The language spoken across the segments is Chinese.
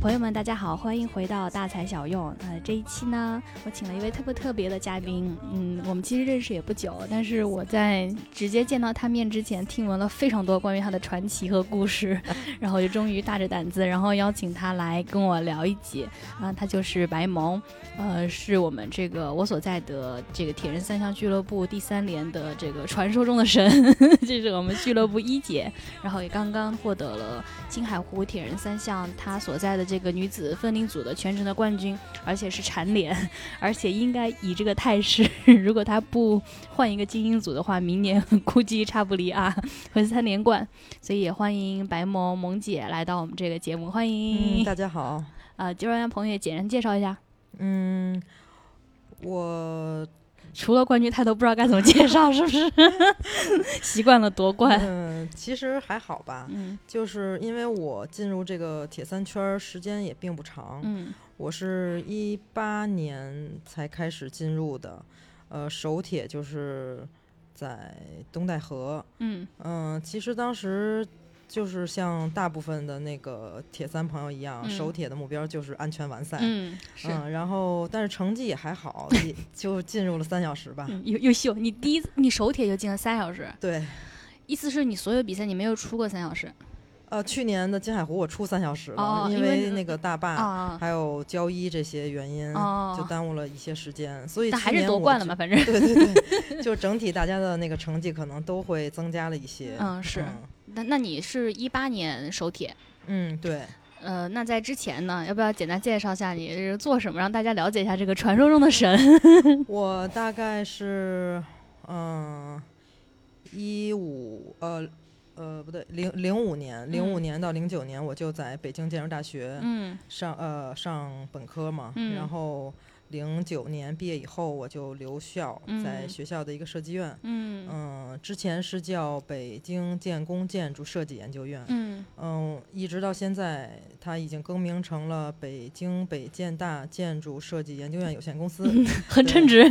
朋友们，大家好，欢迎回到大材小用。呃，这一期呢，我请了一位特别特别的嘉宾。嗯，我们其实认识也不久，但是我在直接见到他面之前，听闻了非常多关于他的传奇和故事，然后就终于大着胆子，然后邀请他来跟我聊一集。啊，他就是白萌，呃，是我们这个我所在的这个铁人三项俱乐部第三连的这个传说中的神，这是我们俱乐部一姐，然后也刚刚获得了青海湖铁人三项他所在的。这个女子分龄组的全程的冠军，而且是蝉联，而且应该以这个态势，如果她不换一个精英组的话，明年 估计差不离啊，会三连冠。所以也欢迎白萌萌姐来到我们这个节目，欢迎大家好。啊，就让朋友简单介绍一下。嗯，我。除了冠军，他都不知道该怎么介绍，是不是？习惯了夺冠。嗯，其实还好吧。嗯，就是因为我进入这个铁三圈时间也并不长。嗯，我是一八年才开始进入的，呃，首铁就是在东戴河。嗯嗯，其实当时。就是像大部分的那个铁三朋友一样，首铁的目标就是安全完赛。嗯，是。然后，但是成绩也还好，也 就进入了三小时吧。优优秀，你第一你首铁就进了三小时。对，意思是你所有比赛你没有出过三小时。呃，去年的金海湖我出三小时了，因为那个大坝还有交一这些原因，就耽误了一些时间。所以还是夺冠了嘛，反正。对对对，就整体大家的那个成绩可能都会增加了一些。嗯，是。那那你是一八年首铁，嗯对，呃，那在之前呢，要不要简单介绍一下你是做什么，让大家了解一下这个传说中的神？我大概是，嗯，一五呃呃不对，零零五年，零五年到零九年我就在北京建筑大学，嗯，上呃上本科嘛，然后。零九年毕业以后，我就留校，在学校的一个设计院。嗯嗯，之前是叫北京建工建筑设计研究院。嗯嗯，一直到现在，它已经更名成了北京北建大建筑设计研究院有限公司，很称职。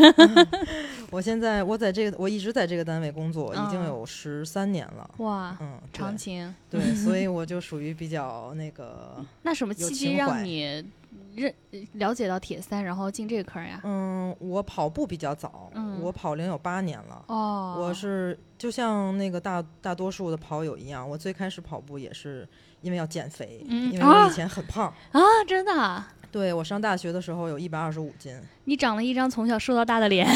我现在我在这个，我一直在这个单位工作，已经有十三年了。哇，嗯，长情。对，所以 我就属于比较那个。那什么契机让你？认了解到铁三，然后进这个坑呀？嗯，我跑步比较早，我跑龄有八年了。哦，我是就像那个大大多数的跑友一样，我最开始跑步也是因为要减肥，因为我以前很胖啊，真的。对我上大学的时候有一百二十五斤，你长了一张从小瘦到大的脸。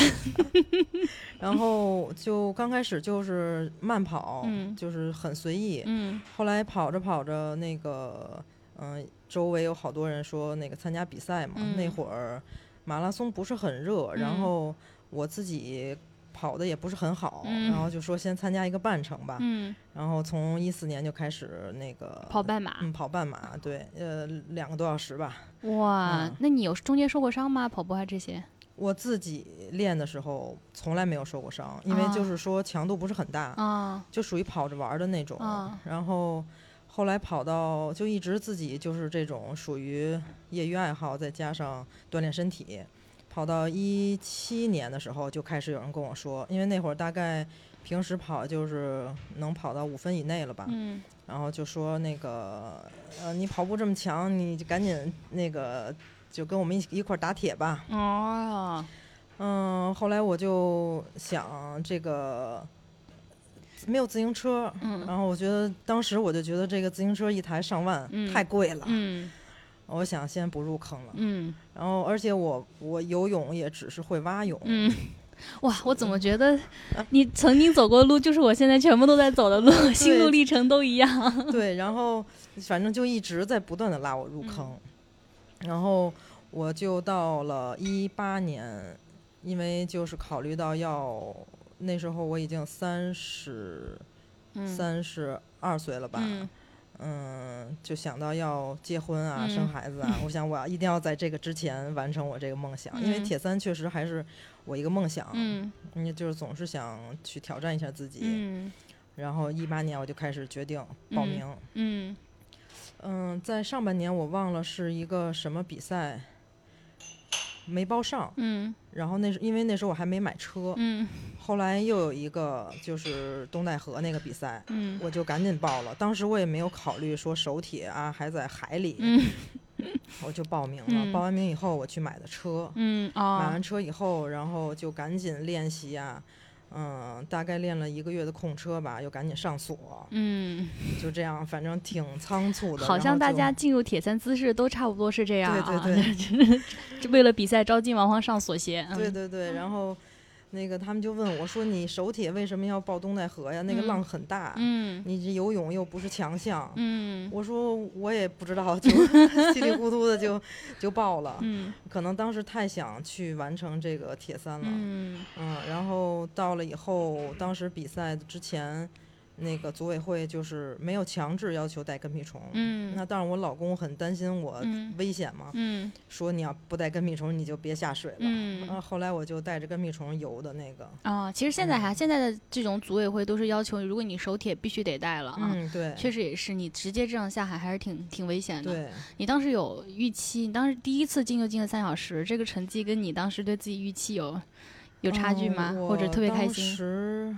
然后就刚开始就是慢跑，就是很随意。嗯，后来跑着跑着那个。嗯，周围有好多人说那个参加比赛嘛，那会儿马拉松不是很热，然后我自己跑的也不是很好，然后就说先参加一个半程吧。嗯，然后从一四年就开始那个跑半马，嗯，跑半马，对，呃，两个多小时吧。哇，那你有中间受过伤吗？跑步啊这些？我自己练的时候从来没有受过伤，因为就是说强度不是很大，就属于跑着玩的那种，然后。后来跑到就一直自己就是这种属于业余爱好，再加上锻炼身体，跑到一七年的时候就开始有人跟我说，因为那会儿大概平时跑就是能跑到五分以内了吧，嗯，然后就说那个呃你跑步这么强，你就赶紧那个就跟我们一一块打铁吧。哦，嗯，后来我就想这个。没有自行车，嗯，然后我觉得当时我就觉得这个自行车一台上万，太贵了，嗯，我想先不入坑了，嗯，然后而且我我游泳也只是会蛙泳，嗯，哇，我怎么觉得 你曾经走过的路就是我现在全部都在走的路，心路历程都一样，对，然后反正就一直在不断的拉我入坑，然后我就到了一八年，因为就是考虑到要。那时候我已经三十，三十二岁了吧？嗯，就想到要结婚啊，生孩子啊。我想我要一定要在这个之前完成我这个梦想，因为铁三确实还是我一个梦想。嗯，你就是总是想去挑战一下自己。嗯，然后一八年我就开始决定报名。嗯，嗯，在上半年我忘了是一个什么比赛。没报上，嗯，然后那是因为那时候我还没买车，嗯，后来又有一个就是东戴河那个比赛，嗯，我就赶紧报了。当时我也没有考虑说手铁啊还在海里，嗯，我就报名了。报完名以后，我去买的车。嗯买完车以后，然后就赶紧练习啊。嗯，大概练了一个月的控车吧，又赶紧上锁。嗯，就这样，反正挺仓促的。好像大家进入铁三姿势都差不多是这样啊。对对对，就为了比赛着急忙慌上锁鞋。对对对，然后。那个他们就问我说：“你手铁为什么要报东戴河呀？那个浪很大，你这游泳又不是强项。”我说：“我也不知道，就 稀里糊涂的就就报了。可能当时太想去完成这个铁三了。嗯，然后到了以后，当时比赛之前。”那个组委会就是没有强制要求带跟屁虫，嗯，那当然我老公很担心我危险嘛，嗯，说你要不带跟屁虫你就别下水了，嗯，然后后来我就带着跟屁虫游的那个。啊，其实现在还现在的这种组委会都是要求，如果你手铁必须得带了，嗯，对，确实也是，你直接这样下海还是挺挺危险的。对，你当时有预期，你当时第一次进就进了三小时，这个成绩跟你当时对自己预期有有差距吗？或者特别开心？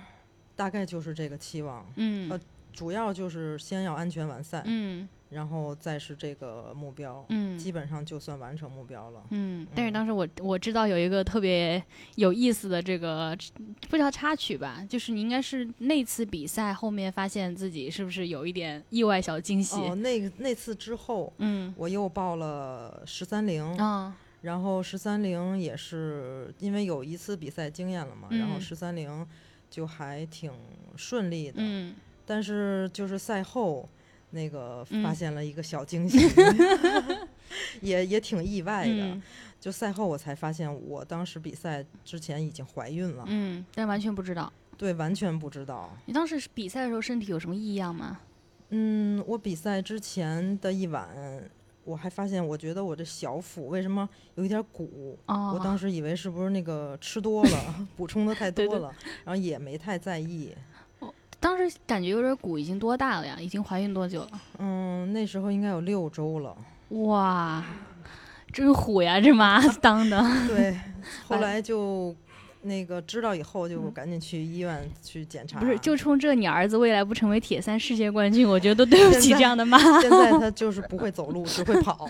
大概就是这个期望，嗯，呃，主要就是先要安全完赛，嗯，然后再是这个目标，嗯，基本上就算完成目标了，嗯。但是当时我我知道有一个特别有意思的这个不叫插曲吧，就是你应该是那次比赛后面发现自己是不是有一点意外小惊喜？哦，那那次之后，嗯，我又报了十三零，啊，然后十三零也是因为有一次比赛经验了嘛，然后十三零。就还挺顺利的，嗯，但是就是赛后那个发现了一个小惊喜，也也挺意外的。就赛后我才发现，我当时比赛之前已经怀孕了，嗯，但完全不知道，对，完全不知道。你当时比赛的时候身体有什么异样吗？嗯，我比赛之前的一晚。我还发现，我觉得我这小腹为什么有一点鼓？我当时以为是不是那个吃多了，补充的太 多了，然后也没太在意。当时感觉有点鼓，已经多大了呀？已经怀孕多久了？嗯，那时候应该有六周了。哇，真虎呀，这妈当的。对，后来就。那个知道以后就赶紧去医院去检查。不是，就冲这你儿子未来不成为铁三世界冠军，我觉得都对不起这样的妈。现在他就是不会走路，只会跑。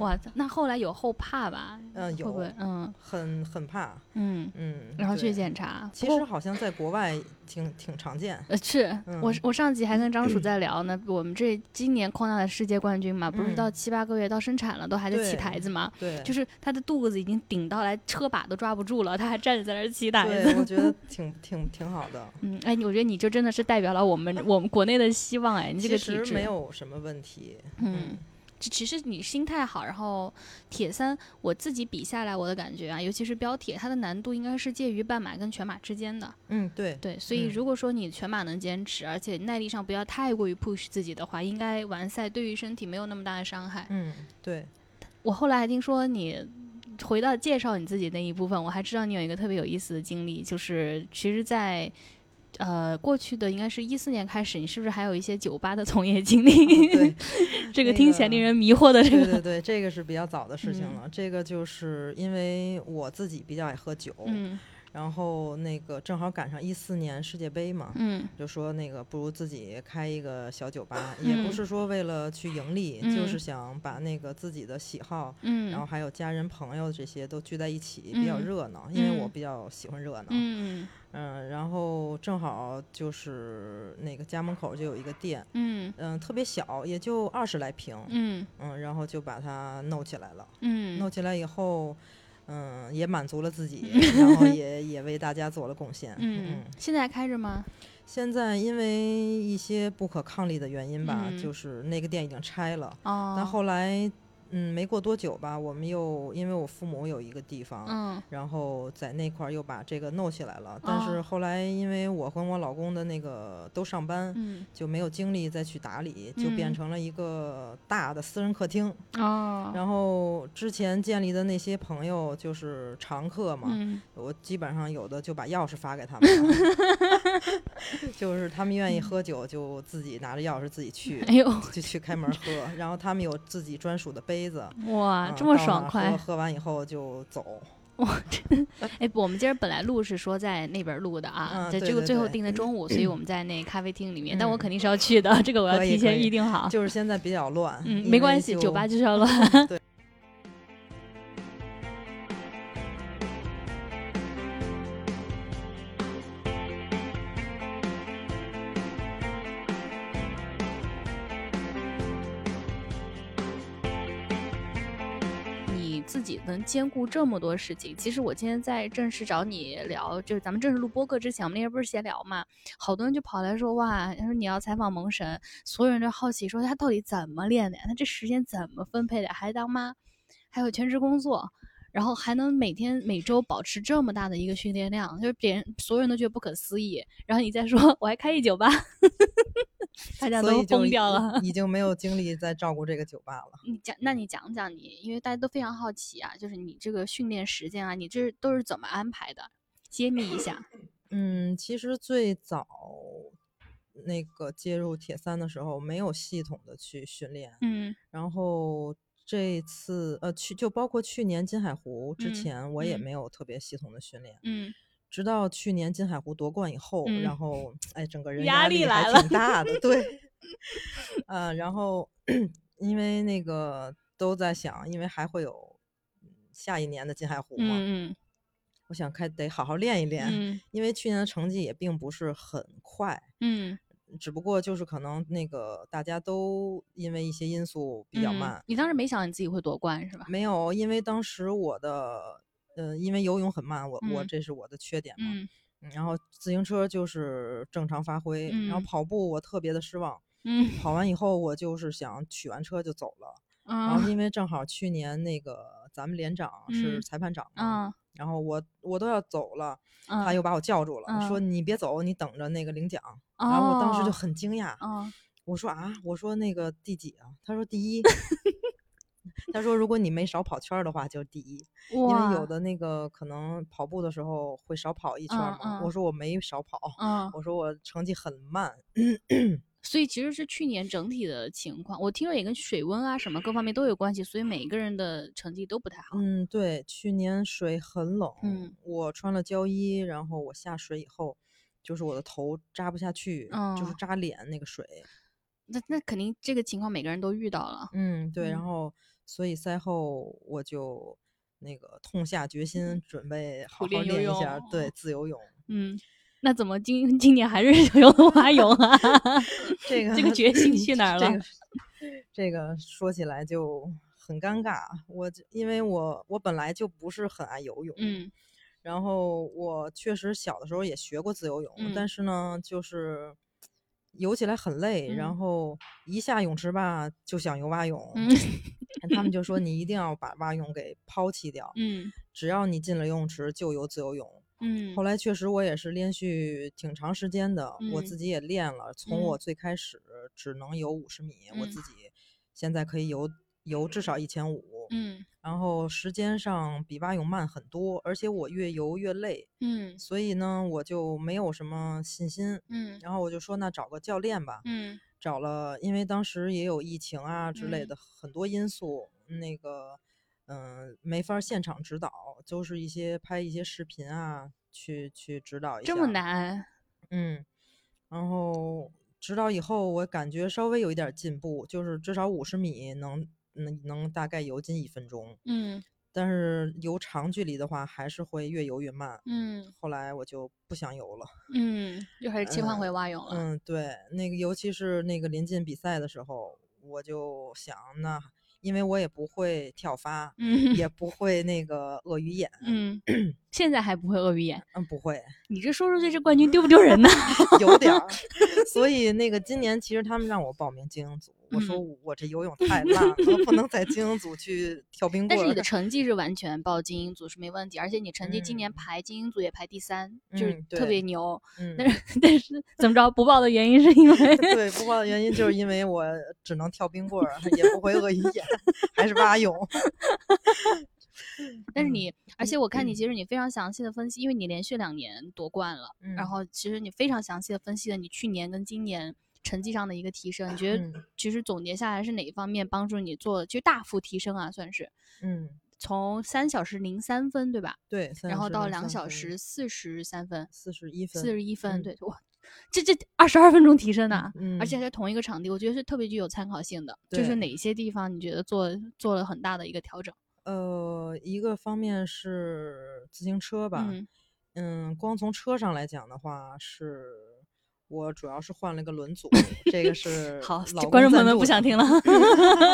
哇，那后来有后怕吧？嗯，有，嗯，很很怕，嗯嗯，然后去检查。其实好像在国外挺挺常见。呃，是我我上集还跟张叔在聊呢，我们这今年矿大的世界冠军嘛，不是到七八个月到生产了都还在起台子嘛？对，就是他的肚子已经顶到来车把都抓不住了，他还站着在那儿起台子。对，我觉得挺挺挺好的。嗯，哎，我觉得你就真的是代表了我们我们国内的希望哎，你这个体质没有什么问题。嗯。其实你心态好，然后铁三我自己比下来，我的感觉啊，尤其是标铁，它的难度应该是介于半马跟全马之间的。嗯，对对，所以如果说你全马能坚持，而且耐力上不要太过于 push 自己的话，应该完赛对于身体没有那么大的伤害。嗯，对。我后来还听说你回到介绍你自己那一部分，我还知道你有一个特别有意思的经历，就是其实，在。呃，过去的应该是一四年开始，你是不是还有一些酒吧的从业经历？对，这个听起来令人迷惑的。这个，对对对，这个是比较早的事情了。这个就是因为我自己比较爱喝酒。嗯。然后那个正好赶上一四年世界杯嘛，嗯，就说那个不如自己开一个小酒吧，也不是说为了去盈利，就是想把那个自己的喜好，嗯，然后还有家人朋友这些都聚在一起，比较热闹，因为我比较喜欢热闹，嗯嗯，然后正好就是那个家门口就有一个店，嗯嗯，特别小，也就二十来平，嗯嗯，然后就把它弄起来了，嗯，弄起来以后。嗯，也满足了自己，然后也也为大家做了贡献。嗯，现在还开着吗？现在因为一些不可抗力的原因吧，就是那个店已经拆了。哦，但后来。嗯，没过多久吧，我们又因为我父母有一个地方，嗯，然后在那块儿又把这个弄起来了。但是后来因为我和我老公的那个都上班，嗯，就没有精力再去打理，就变成了一个大的私人客厅。哦，然后之前建立的那些朋友就是常客嘛，我基本上有的就把钥匙发给他们，就是他们愿意喝酒就自己拿着钥匙自己去，哎呦，就去开门喝。然后他们有自己专属的杯。杯子哇，这么爽快！喝完以后就走。我哎，我们今儿本来录是说在那边录的啊，在这个最后定的中午，所以我们在那咖啡厅里面，但我肯定是要去的，这个我要提前预定好。就是现在比较乱，嗯，没关系，酒吧就是要乱。对。兼顾这么多事情，其实我今天在正式找你聊，就是咱们正式录播客之前，我们那天不是闲聊嘛？好多人就跑来说，哇，他说你要采访萌神，所有人都好奇说他到底怎么练的呀？他这时间怎么分配的？还当妈，还有全职工作，然后还能每天每周保持这么大的一个训练量，就是别人所有人都觉得不可思议。然后你再说 我还开一酒吧。大家都疯掉了，已经没有精力再照顾这个酒吧了。你讲，那你讲讲你，因为大家都非常好奇啊，就是你这个训练时间啊，你这都是怎么安排的？揭秘一下。嗯，其实最早那个接入铁三的时候，没有系统的去训练。嗯。然后这次呃去就包括去年金海湖之前，我也没有特别系统的训练。嗯。直到去年金海湖夺冠以后，然后哎，整个人压力还挺大的，对，呃，然后因为那个都在想，因为还会有下一年的金海湖嘛，嗯。我想开得好好练一练，嗯，因为去年的成绩也并不是很快，嗯，只不过就是可能那个大家都因为一些因素比较慢。你当时没想你自己会夺冠是吧？没有，因为当时我的。嗯，因为游泳很慢，我我这是我的缺点嘛。嗯。然后自行车就是正常发挥，然后跑步我特别的失望。嗯。跑完以后我就是想取完车就走了。然后因为正好去年那个咱们连长是裁判长嘛，然后我我都要走了，他又把我叫住了，说你别走，你等着那个领奖。然后我当时就很惊讶。我说啊，我说那个第几啊？他说第一。他说：“如果你没少跑圈的话，就是第一。因为有的那个可能跑步的时候会少跑一圈嘛。”我说：“我没少跑。”我说：“我成绩很慢。”所以其实是去年整体的情况，我听说也跟水温啊什么各方面都有关系，所以每一个人的成绩都不太好。嗯，对，去年水很冷。嗯，我穿了胶衣，然后我下水以后，就是我的头扎不下去，就是扎脸那个水。那那肯定这个情况每个人都遇到了。嗯，对，然后。所以赛后我就那个痛下决心，准备好好练一下，对自由泳。嗯，那怎么今今年还是游蛙泳啊？这个这个决心去哪儿 了？这个这个说起来就很尴尬。我因为我我本来就不是很爱游泳，嗯，然后我确实小的时候也学过自由泳，但是呢，就是游起来很累，然后一下泳池吧就想游蛙泳。他们 就说你一定要把蛙泳给抛弃掉，嗯，只要你进了游泳池就游自由泳，嗯。后来确实我也是连续挺长时间的，我自己也练了。从我最开始只能游五十米，我自己现在可以游游至少一千五，嗯。然后时间上比蛙泳慢很多，而且我越游越累，嗯。所以呢，我就没有什么信心，嗯。然后我就说那找个教练吧，嗯。找了，因为当时也有疫情啊之类的很多因素，那个，嗯，没法现场指导，就是一些拍一些视频啊，去去指导一下。这么难？嗯，然后指导以后，我感觉稍微有一点进步，就是至少五十米能能能大概游进一分钟。嗯。但是游长距离的话，还是会越游越慢。嗯，后来我就不想游了。嗯，又开始切换回蛙泳了。嗯，对，那个尤其是那个临近比赛的时候，我就想那。因为我也不会跳发，嗯，也不会那个鳄鱼眼，嗯，现在还不会鳄鱼眼，嗯，不会。你这说出去，这冠军丢不丢人呢？有点儿。所以那个今年其实他们让我报名精英组，我说我这游泳太烂了，不能在精英组去跳冰棍。但是你的成绩是完全报精英组是没问题，而且你成绩今年排精英组也排第三，就是特别牛。嗯，但是 但是怎么着不报的原因是因为对不报的原因就是因为我只能跳冰棍儿，也不会鳄鱼眼。还是蛙泳，但是你，而且我看你其实你非常详细的分析，因为你连续两年夺冠了，然后其实你非常详细的分析了你去年跟今年成绩上的一个提升。你觉得其实总结下来是哪一方面帮助你做，其实大幅提升啊，算是，嗯，从三小时零三分，对吧？对，然后到两小时四十三分，四十一分，四十一分，对，哇，这这二十二分钟提升呢，而且还在同一个场地，我觉得是特别具有参考性的。就是哪些地方你觉得做做了很大的一个调整？呃，一个方面是自行车吧，嗯，光从车上来讲的话是。我主要是换了个轮组，这个 是好，观众朋友们不想听了，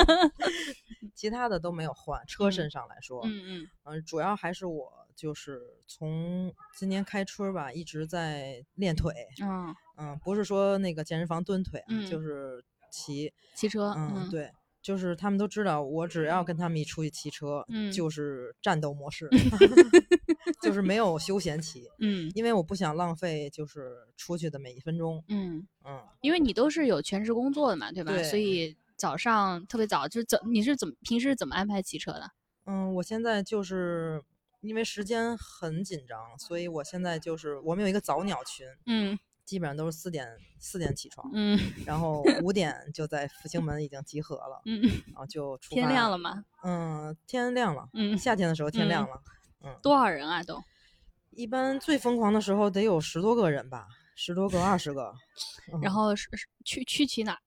其他的都没有换。车身上来说，嗯嗯嗯，主要还是我就是从今年开春吧，一直在练腿，嗯嗯，不是说那个健身房蹲腿，就是骑骑车，嗯对。就是他们都知道，我只要跟他们一出去骑车，嗯，就是战斗模式，就是没有休闲骑，嗯，因为我不想浪费就是出去的每一分钟，嗯嗯，因为你都是有全职工作的嘛，对吧？对，所以早上特别早，就是怎你是怎么平时怎么安排骑车的？嗯，我现在就是因为时间很紧张，所以我现在就是我们有一个早鸟群，嗯。基本上都是四点四点起床，嗯，然后 五点就在复兴门已经集合了，嗯，然后就出发。天亮了吗？嗯，天亮了，嗯，夏天的时候天亮了，嗯。多少人啊？都？一般最疯狂的时候得有十多个人吧，十多个、二十个。然后是去去骑哪？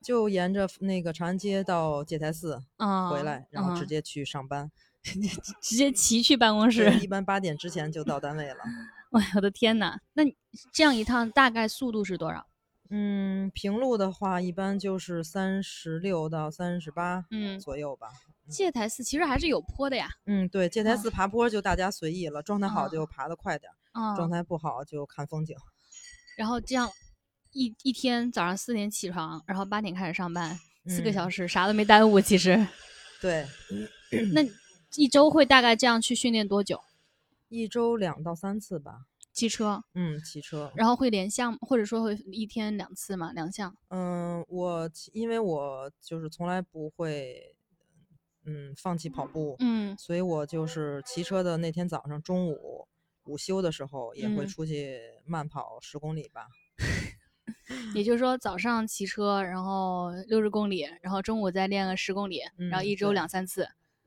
就沿着那个长安街到戒台寺，嗯，回来，然后直接去上班，直接骑去办公室。一般八点之前就到单位了。哎，我的天呐，那这样一趟大概速度是多少？嗯，平路的话，一般就是三十六到三十八，嗯左右吧。戒台寺其实还是有坡的呀。嗯，对，戒台寺爬坡就大家随意了，状态好就爬得快点，状态不好就看风景。然后这样一一天早上四点起床，然后八点开始上班，四个小时啥都没耽误，其实。对。那一周会大概这样去训练多久？一周两到三次吧，骑车，嗯，骑车，然后会连项，或者说会一天两次嘛，两项。嗯，我因为我就是从来不会，嗯，放弃跑步，嗯，所以我就是骑车的那天早上中午午休的时候也会出去慢跑十公里吧。也就是说早上骑车，然后六十公里，然后中午再练个十公里，然后一周两三次。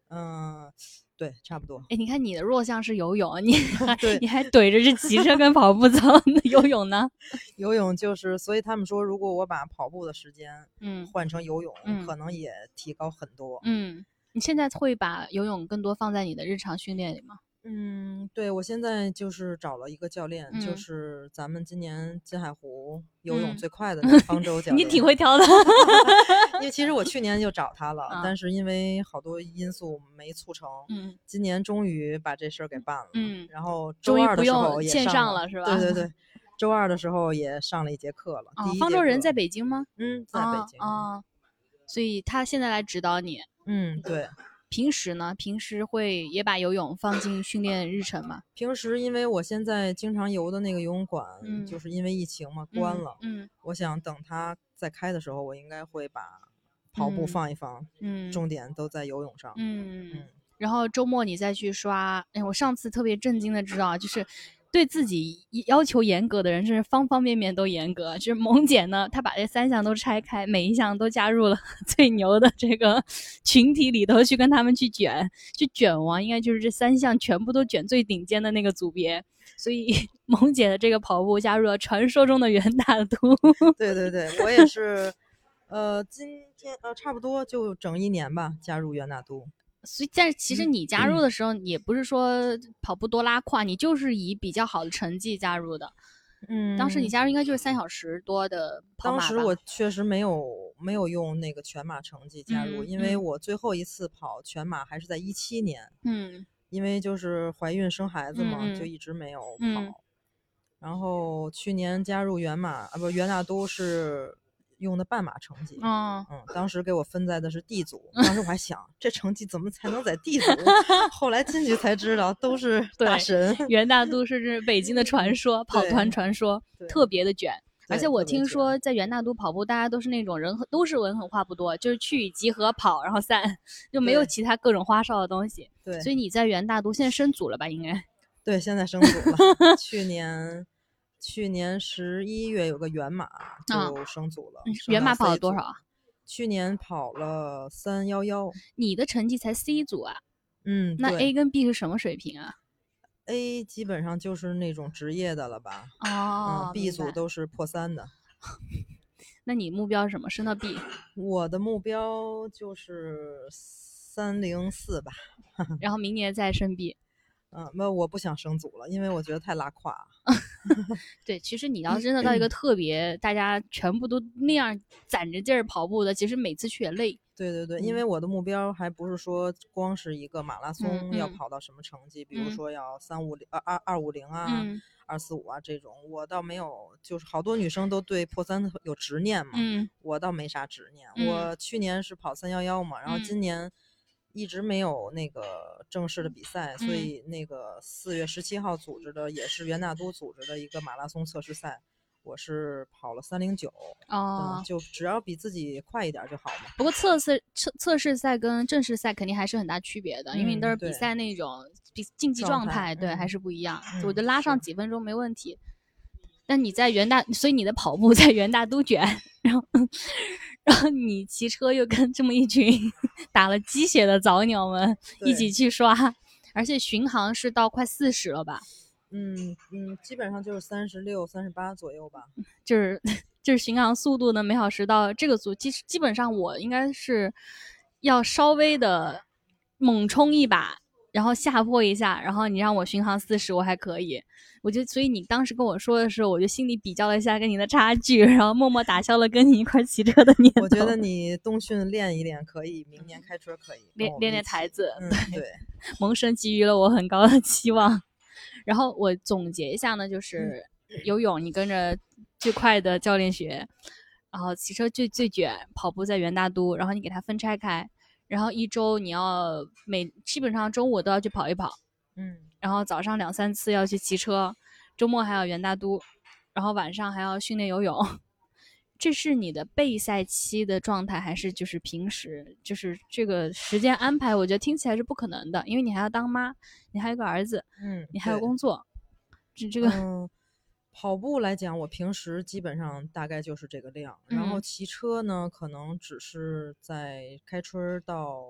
嗯。对，差不多。哎，你看你的弱项是游泳，你还，你还怼着这骑车跟跑步走，那游泳呢？游泳就是，所以他们说，如果我把跑步的时间，嗯，换成游泳，可能也提高很多。嗯，你现在会把游泳更多放在你的日常训练里吗？嗯，对，我现在就是找了一个教练，就是咱们今年金海湖游泳最快的那个方 舟教练。你挺会挑的，因为其实我去年就找他了，但是因为好多因素没促成。嗯，今年终于把这事儿给办了。嗯，然后周二的时候也上了，是吧？对对对，周二的时候也上了一节课了。方舟人在北京吗？嗯，在北京啊，所以他现在来指导你。嗯，对。平时呢？平时会也把游泳放进训练日程吗？平时因为我现在经常游的那个游泳馆，就是因为疫情嘛关了。嗯，我想等它再开的时候，我应该会把跑步放一放。嗯，重点都在游泳上。嗯嗯。然后周末你再去刷。哎，我上次特别震惊的知道，就是。对自己要求严格的人，是方方面面都严格。就是萌姐呢，她把这三项都拆开，每一项都加入了 最牛的这个群体里头去跟他们去卷，去卷王，应该就是这三项全部都卷最顶尖的那个组别。所以 萌姐的这个跑步加入了传说中的元大都。对对对，我也是，呃，今天呃差不多就整一年吧，加入元大都。所以，但是其实你加入的时候，也不是说跑步多拉胯，你就是以比较好的成绩加入的。嗯，当时你加入应该就是三小时多的跑马当时我确实没有没有用那个全马成绩加入，因为我最后一次跑全马还是在一七年。嗯，因为就是怀孕生孩子嘛，就一直没有跑。然后去年加入原马啊，不，袁大都是。用的半马成绩，嗯嗯，当时给我分在的是 D 组，当时我还想 这成绩怎么才能在 D 组？后来进去才知道都是 大神。元大都是北京的传说，跑团传说，特别的卷。而且我听说在元大都跑步，大家都是那种人都是文狠话不多，就是去集合跑，然后散，就没有其他各种花哨的东西。对，所以你在元大都现在升组了吧？应该。对，现在升组了。去年。去年十一月有个原马就升组了，原马跑了多少啊？去年跑了三幺幺。你的成绩才 C 组啊？嗯，那 A 跟 B 是什么水平啊？A 基本上就是那种职业的了吧？哦，B 组都是破三的。那你目标是什么？升到 B？我的目标就是三零四吧。然后明年再升 B。嗯，那我不想升组了，因为我觉得太拉胯。对，其实你要真的到一个特别大家全部都那样攒着劲儿跑步的，其实每次去也累。对对对，因为我的目标还不是说光是一个马拉松要跑到什么成绩，比如说要三五零、二二二五零啊、二四五啊这种，我倒没有。就是好多女生都对破三有执念嘛，我倒没啥执念。我去年是跑三幺幺嘛，然后今年。一直没有那个正式的比赛，所以那个四月十七号组织的也是元大都组织的一个马拉松测试赛，我是跑了三零九，哦，就只要比自己快一点就好嘛。不过测试测测试赛跟正式赛肯定还是很大区别的，因为你都是比赛那种比竞技状态，对，还是不一样。我觉得拉上几分钟没问题。但你在元大，所以你的跑步在元大都卷，然后。然后你骑车又跟这么一群 打了鸡血的早鸟们一起去刷，而且巡航是到快四十了吧？嗯嗯，基本上就是三十六、三十八左右吧。就是 就是巡航速度呢，每小时到这个组，基基本上我应该是要稍微的猛冲一把。然后下坡一下，然后你让我巡航四十，我还可以。我就所以你当时跟我说的时候，我就心里比较了一下跟你的差距，然后默默打消了跟你一块骑车的念头。我觉得你冬训练一练可以，明年开春可以练练练台子。对，萌生给予了我很高的期望。然后我总结一下呢，就是游泳你跟着最快的教练学，然后骑车最最卷，跑步在元大都，然后你给它分拆开。然后一周你要每基本上中午都要去跑一跑，嗯，然后早上两三次要去骑车，周末还要元大都，然后晚上还要训练游泳。这是你的备赛期的状态，还是就是平时就是这个时间安排？我觉得听起来是不可能的，因为你还要当妈，你还有个儿子，嗯，你还有工作，这这个。跑步来讲，我平时基本上大概就是这个量，然后骑车呢，可能只是在开春到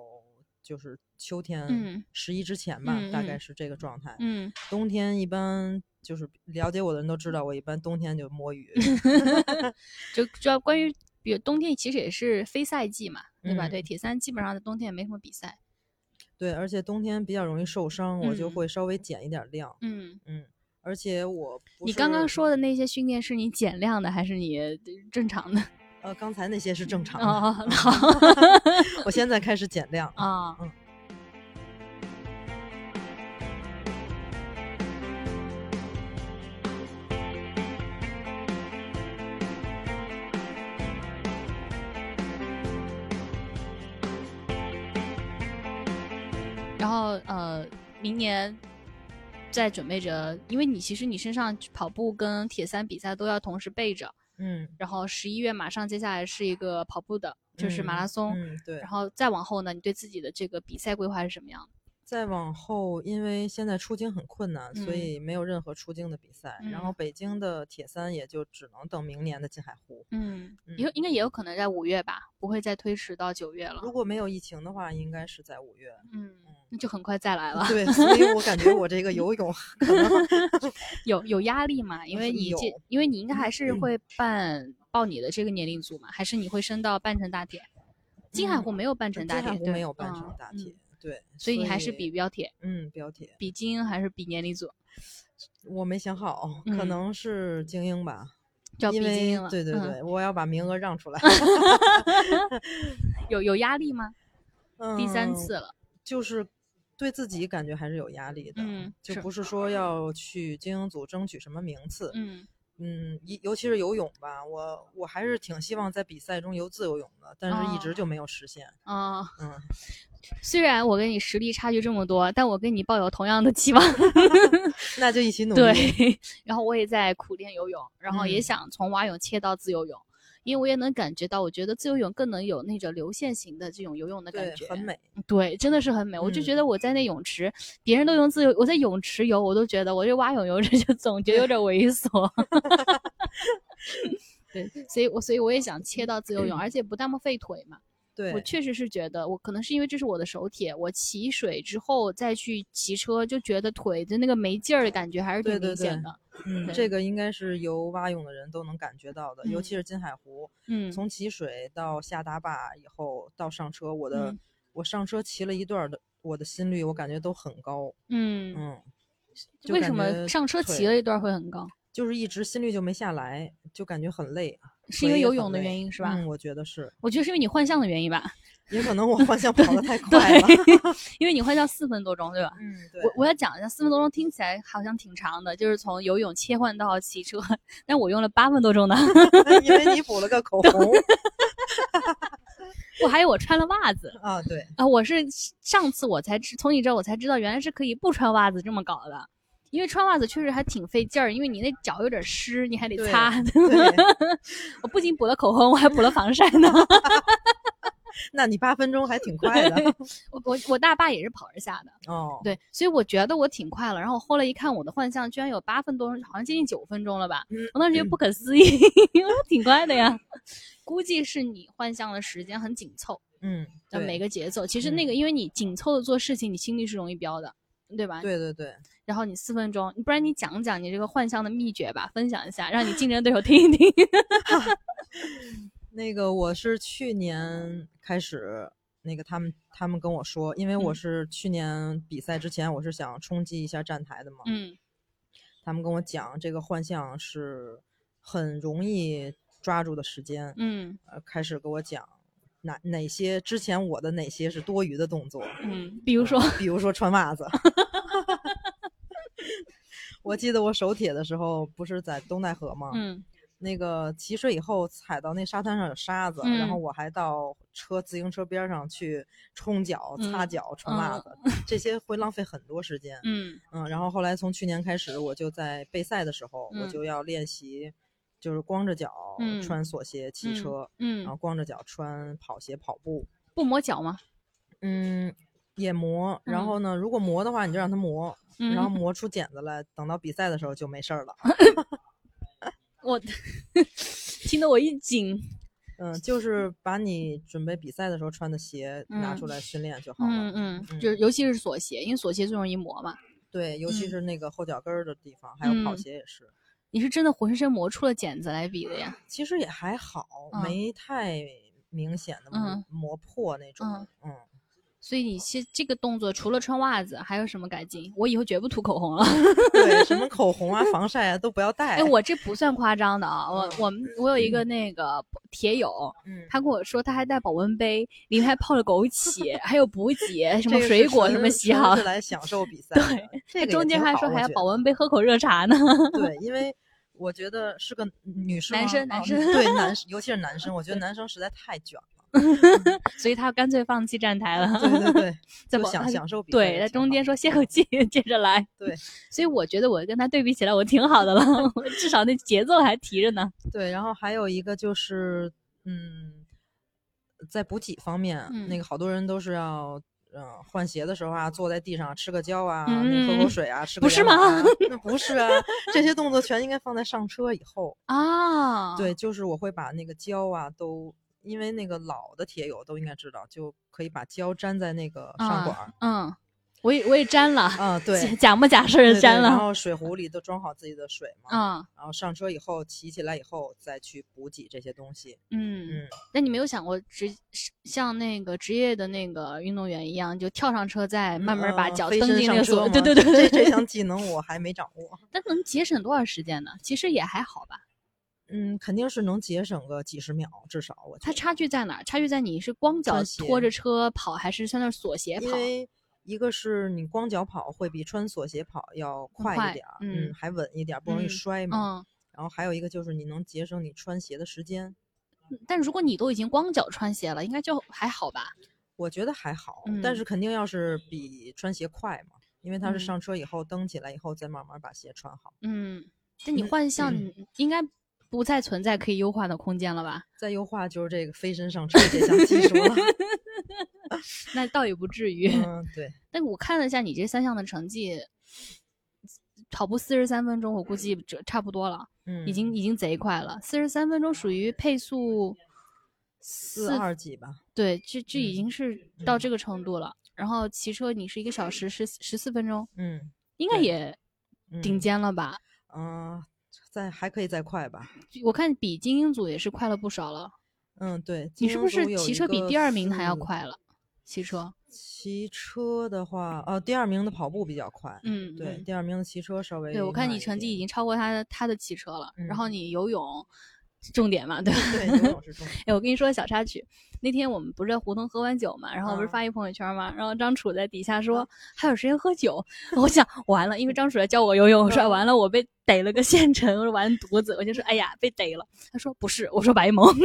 就是秋天十一之前吧，大概是这个状态。嗯，冬天一般就是了解我的人都知道，我一般冬天就摸鱼。就主要关于比如冬天其实也是非赛季嘛，对吧？对，铁三基本上在冬天也没什么比赛。对，而且冬天比较容易受伤，我就会稍微减一点量。嗯嗯。而且我，你刚刚说的那些训练是你减量的还是你正常的？呃，刚才那些是正常的。哦，好，我现在开始减量啊。嗯。然后呃，明年。在准备着，因为你其实你身上跑步跟铁三比赛都要同时备着，嗯，然后十一月马上接下来是一个跑步的，就是马拉松，嗯，对，然后再往后呢，你对自己的这个比赛规划是什么样的？再往后，因为现在出京很困难，所以没有任何出京的比赛。然后北京的铁三也就只能等明年的金海湖。嗯，有应该也有可能在五月吧，不会再推迟到九月了。如果没有疫情的话，应该是在五月。嗯，那就很快再来了。对，所以我感觉我这个游泳 可能 有有压力嘛，因为你这，因为你应该还是会办报你的这个年龄组嘛，还是你会升到半程大铁？金海湖没有半程大铁，没有半程大铁。对，所以你还是比标铁，嗯，标铁，比精英还是比年龄组？我没想好，可能是精英吧，叫比精英了。对对对，我要把名额让出来。有有压力吗？第三次了，就是对自己感觉还是有压力的，就不是说要去精英组争取什么名次，嗯。嗯，尤尤其是游泳吧，我我还是挺希望在比赛中游自由泳的，但是一直就没有实现。啊，嗯，虽然我跟你实力差距这么多，但我跟你抱有同样的期望，那就一起努力。对，然后我也在苦练游泳，然后也想从蛙泳切到自由泳。因为我也能感觉到，我觉得自由泳更能有那种流线型的这种游泳的感觉，很美。对，真的是很美。我就觉得我在那泳池，别人都用自由，我在泳池游，我都觉得我这蛙泳游着就总觉得有点猥琐。对，所以我所以我也想切到自由泳，而且不那么费腿嘛。对我确实是觉得，我可能是因为这是我的手铁，我骑水之后再去骑车，就觉得腿的那个没劲儿的感觉还是挺明显的。嗯，这个应该是游蛙泳的人都能感觉到的，嗯尤其是金海湖。嗯，从骑水到下大坝以后到上车，我的、嗯我上车骑了一段的，我的心率我感觉都很高。嗯，嗯，为什么上车骑了一段会很高？就是一直心率就没下来，就感觉很累。是因为游泳的原因是吧？嗯，我觉得是，我觉得是因为你幻象的原因吧，也可能我幻象跑得太快了。因为你幻象四分多钟，对吧？嗯，对。我我要讲一下，四分多钟听起来好像挺长的，就是从游泳切换到骑车，但我用了八分多钟呢。因为你补了个口红我还有我穿了袜子啊，对，啊，我是上次我才知，从你这儿我才知道原来是可以不穿袜子这么搞的，因为穿袜子确实还挺费劲儿，因为你那脚有点湿，你还得对擦。对我不仅补了口红，我还补了防晒呢。那你八分钟还挺快的我我我大爸也是跑着下的，哦。对，所以我觉得我挺快了。然后我后来一看，我的幻象居然有八分多钟，好像接近九分钟了吧？嗯我当时觉得不可思议，挺快的呀。估计是你幻象的时间很紧凑，嗯，的每个节奏。其实那个，因为你紧凑的做事情，你心率是容易飙的，对吧？。对对对，然后你四分钟，不然你讲讲你这个幻象的秘诀吧，分享一下，让你竞争对手听一听。那个我是去年开始，那个他们他们跟我说，因为我嗯是去年比赛之前，我是想冲击一下站台的嘛。嗯他们跟我讲，这个幻象是很容易抓住的时间。嗯呃，开始给我讲哪哪些之前我的哪些是多余的动作，嗯，比如说，比如说穿袜子。我记得我手铁的时候，不是在东戴河吗？嗯那个骑水以后踩到那沙滩上有沙子，然后嗯我还到车自行车边上去冲脚、擦嗯脚、穿袜子，这些会浪费很多时间。嗯嗯，然后后来从去年开始，我就在备赛的时候，我嗯就要练习，就是光着脚嗯穿锁鞋骑嗯车，嗯然后光着脚穿跑鞋跑步。不磨脚吗？嗯，也磨。然嗯后呢，如果磨的话，你就让它磨，然后嗯 磨出茧子来，等到比赛的时候就没事儿了。我 听得我一紧。嗯，就是把你准备比赛的时候穿的鞋拿嗯出来训练就好了。嗯嗯，就是尤其是锁鞋，因为锁鞋最容易磨嘛。对，尤其嗯是那个后脚跟儿的地方，还有跑嗯鞋也是。你是真的浑身磨出了茧子来比的呀？其实也还好，嗯没太明显的磨、嗯磨破那种。嗯嗯，所以你其实这个动作除了穿袜子，还有什么改进？我以后绝不涂口红了。对，什么 口红啊、防晒啊都不要带。哎，我这不算夸张的啊，我我们我有一个那个铁友，嗯，他跟我说他还带保温杯，里面还泡了枸杞，还有补给，什么水果什么洗好是。来享受比赛。对，这中间还说还要保温杯喝口热茶呢。对，因为我觉得是个女生男生男生对男 生，尤其是男生，我觉得男生实在太卷了。所以他干脆放弃站台了。对对对，在保他就就享享受比赛对，在中间说歇口气，接着来。对，所以我觉得我跟他对比起来，我挺好的了，至少那节奏还提着呢。对，然后还有一个就是，嗯，在补给方面，嗯那个好多人都是要。嗯，换鞋的时候啊，坐在地上吃个胶啊，那喝口嗯水啊，吃个不是吗啊？那不是啊，这些动作全应该放在上车以后。啊，对，就是我会把那个胶啊都，因为那个老的铁友都应该知道，就可以把胶粘在那个上管儿。嗯，我也我也粘了，嗯，对，假模假式的沾了。然后水壶里都装好自己的水嘛。嗯然后上车以后骑起来以后再去补给这些东西。嗯，嗯，那你没有想过职像那个职业的那个运动员一样，就跳上车再慢慢把脚蹬进那上车吗个锁？对对对对对。这这项技能我还没掌握。但能节省多少时间呢？其实也还好吧。嗯，肯定是能节省个几十秒，至少我。它差距在哪儿？差距在你是光脚拖着车跑，还是在那儿锁鞋跑？因为一个是你光脚跑会比穿锁鞋跑要快快一点儿，嗯嗯，还稳一点儿，不容易嗯摔嘛。嗯，然后还有一个就是你能节省你穿鞋的时间，但如果你都已经光脚穿鞋了，应该就还好吧？我觉得还好，嗯但是肯定要是比穿鞋快嘛，因为它是嗯上车以后蹬起来以后再慢慢把鞋穿好。嗯，但你嗯幻象应该不再存在可以优化的空间了吧？再优化就是这个飞身上车这项技术了。那倒也不至于。嗯，对，但我看了一下你这三项的成绩，跑步四十三分钟，我估计这差不多了，嗯，已经已经贼快了。四十三分钟属于配速四二几吧。对，这这已经是到这个程度了。然后骑车你是一个小时十十四分钟，嗯，应该也顶尖了吧？嗯，再还可以再快吧？我看比精英组也是快了不少了。嗯，对，你是不是骑车比第二名还要快了？骑车？骑车的话，哦，第二名的跑步比较快。嗯，对，第二名的骑车稍微。对，我看你成绩已经超过他的他的骑车了。然后你游泳，重点嘛，对吧？对，游泳是重点。哎，我跟你说个小插曲，那天我们不是在胡同喝完酒嘛，然后不是发一朋友圈嘛，然后张楚在底下说还有时间喝酒，我想完了，因为张楚在教我游泳，我说完了我被逮了个现成，我说完犊子，我就说哎呀被逮了。他说不是，我说白蒙。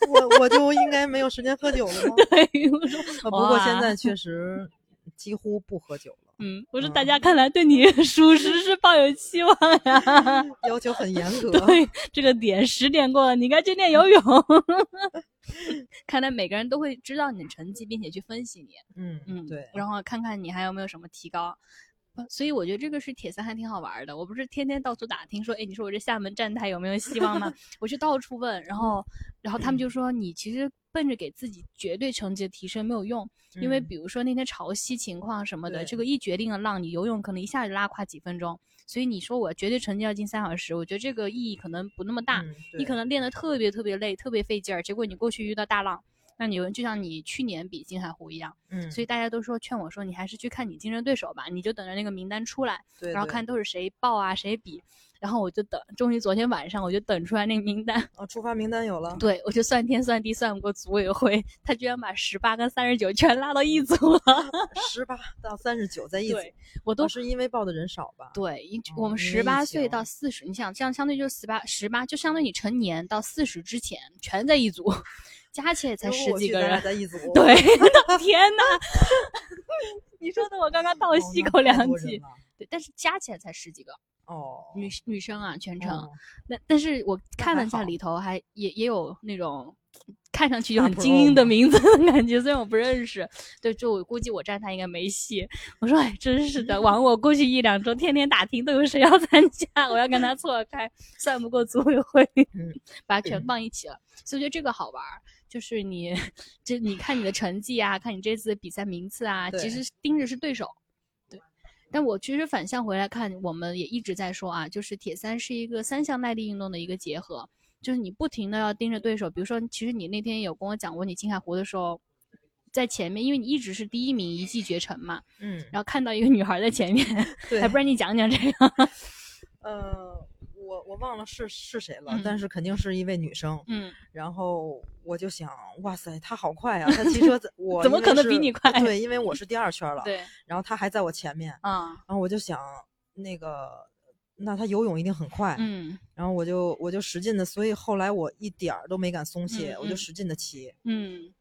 我我就应该没有时间喝酒了吗？对，我说不过现在确实几乎不喝酒了。嗯，我说大家看来对你 属实是抱有期望呀，要求很严格。对，这个点十点过了，你该去练游泳。看来每个人都会知道你的成绩，并且去分析你。嗯嗯，对，然后看看你还有没有什么提高。所以我觉得这个是铁三还挺好玩的。我不是天天到处打听说，哎，你说我这厦门站台有没有希望吗？我就到处问，然后，然后他们就说，你其实奔着给自己绝对成绩的提升没有用，因为比如说那天潮汐情况什么的，这个一决定了浪，你游泳可能一下就拉垮几分钟。所以你说我绝对成绩要进三小时，我觉得这个意义可能不那么大。你可能练得特别特别累，特别费劲儿，结果你过去遇到大浪。那你就像你去年比金海湖一样，嗯，所以大家都说劝我说你还是去看你竞争对手吧，你就等着那个名单出来，对，然后看。都是谁报啊谁比，然后我就等，终于昨天晚上我就等出来那个名单，哦，出发名单有了，对我就算天算地算不过组委会，他居然把十八跟三十九全拉到一组了，十八到三十九在一组，我都是因为报的人少吧？对，我们十八岁到四十，你想这样相对就是十八十八，就相当于你成年到四十之前全在一组。加起来才十几个人，在一组。对，天哪！你说的我刚刚倒吸口凉气。对，但是加起来才十几个哦，女女生啊，全程。那但是我看了一下里头，还也也有那种看上去就很精英的名字的感觉，虽然我不认识。对，就我估计我站他应该没戏。我说，哎，真是的，枉我过去一两周天天打听都有谁要参加，我要跟他错开，算不过组委会，把它全放一起了。所以我觉得这个好玩。就是你，这你看你的成绩啊，看你这次的比赛名次啊，其实盯着是对手，对。但我其实反向回来看，我们也一直在说啊，就是铁三是一个三项耐力运动的一个结合，就是你不停的要盯着对手。比如说，其实你那天有跟我讲过，你青海湖的时候，在前面，因为你一直是第一名，一骑绝尘嘛，嗯，然后看到一个女孩在前面，对，不然你讲讲这个，呃。我我忘了是是谁了，但是肯定是一位女生。嗯，然后我就想，哇塞，她好快啊！她骑车，我怎么可能比你快？对，因为我是第二圈了。对，然后她还在我前面。啊，然后我就想，那个，那她游泳一定很快。嗯，然后我就我就使劲的，所以后来我一点儿都没敢松懈，我就使劲的骑。嗯。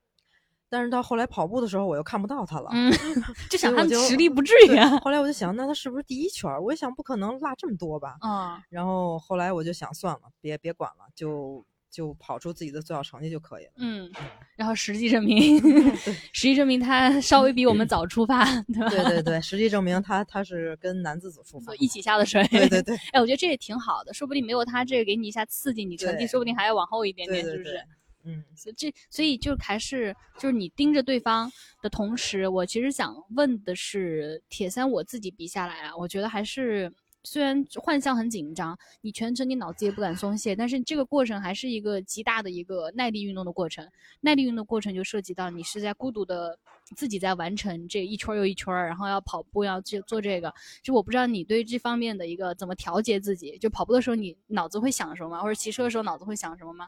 但是到后来跑步的时候，我又看不到他了，嗯，就想他实力不至于。啊后来我就想，那他是不是第一圈？我一想，不可能落这么多吧。嗯，然后后来我就想，算了，别别管了，就就跑出自己的最好成绩就可以了。嗯，然后实际证明，实际证明他稍微比我们早出发，对吧？对对对，实际证明他他是跟男子组出发，一起下的水。对对对，哎，我觉得这也挺好的，说不定没有他这个给你一下刺激，你成绩说不定还要往后一点点，是不是？嗯，所以这所以就还是就是你盯着对方的同时，我其实想问的是，铁三我自己比下来啊，我觉得还是虽然幻象很紧张，你全程你脑子也不敢松懈，但是这个过程还是一个极大的一个耐力运动的过程。耐力运动过程就涉及到你是在孤独的自己在完成这一圈又一圈，然后要跑步要去做这个。就我不知道你对这方面的一个怎么调节自己，就跑步的时候你脑子会想什么，或者骑车的时候脑子会想什么吗？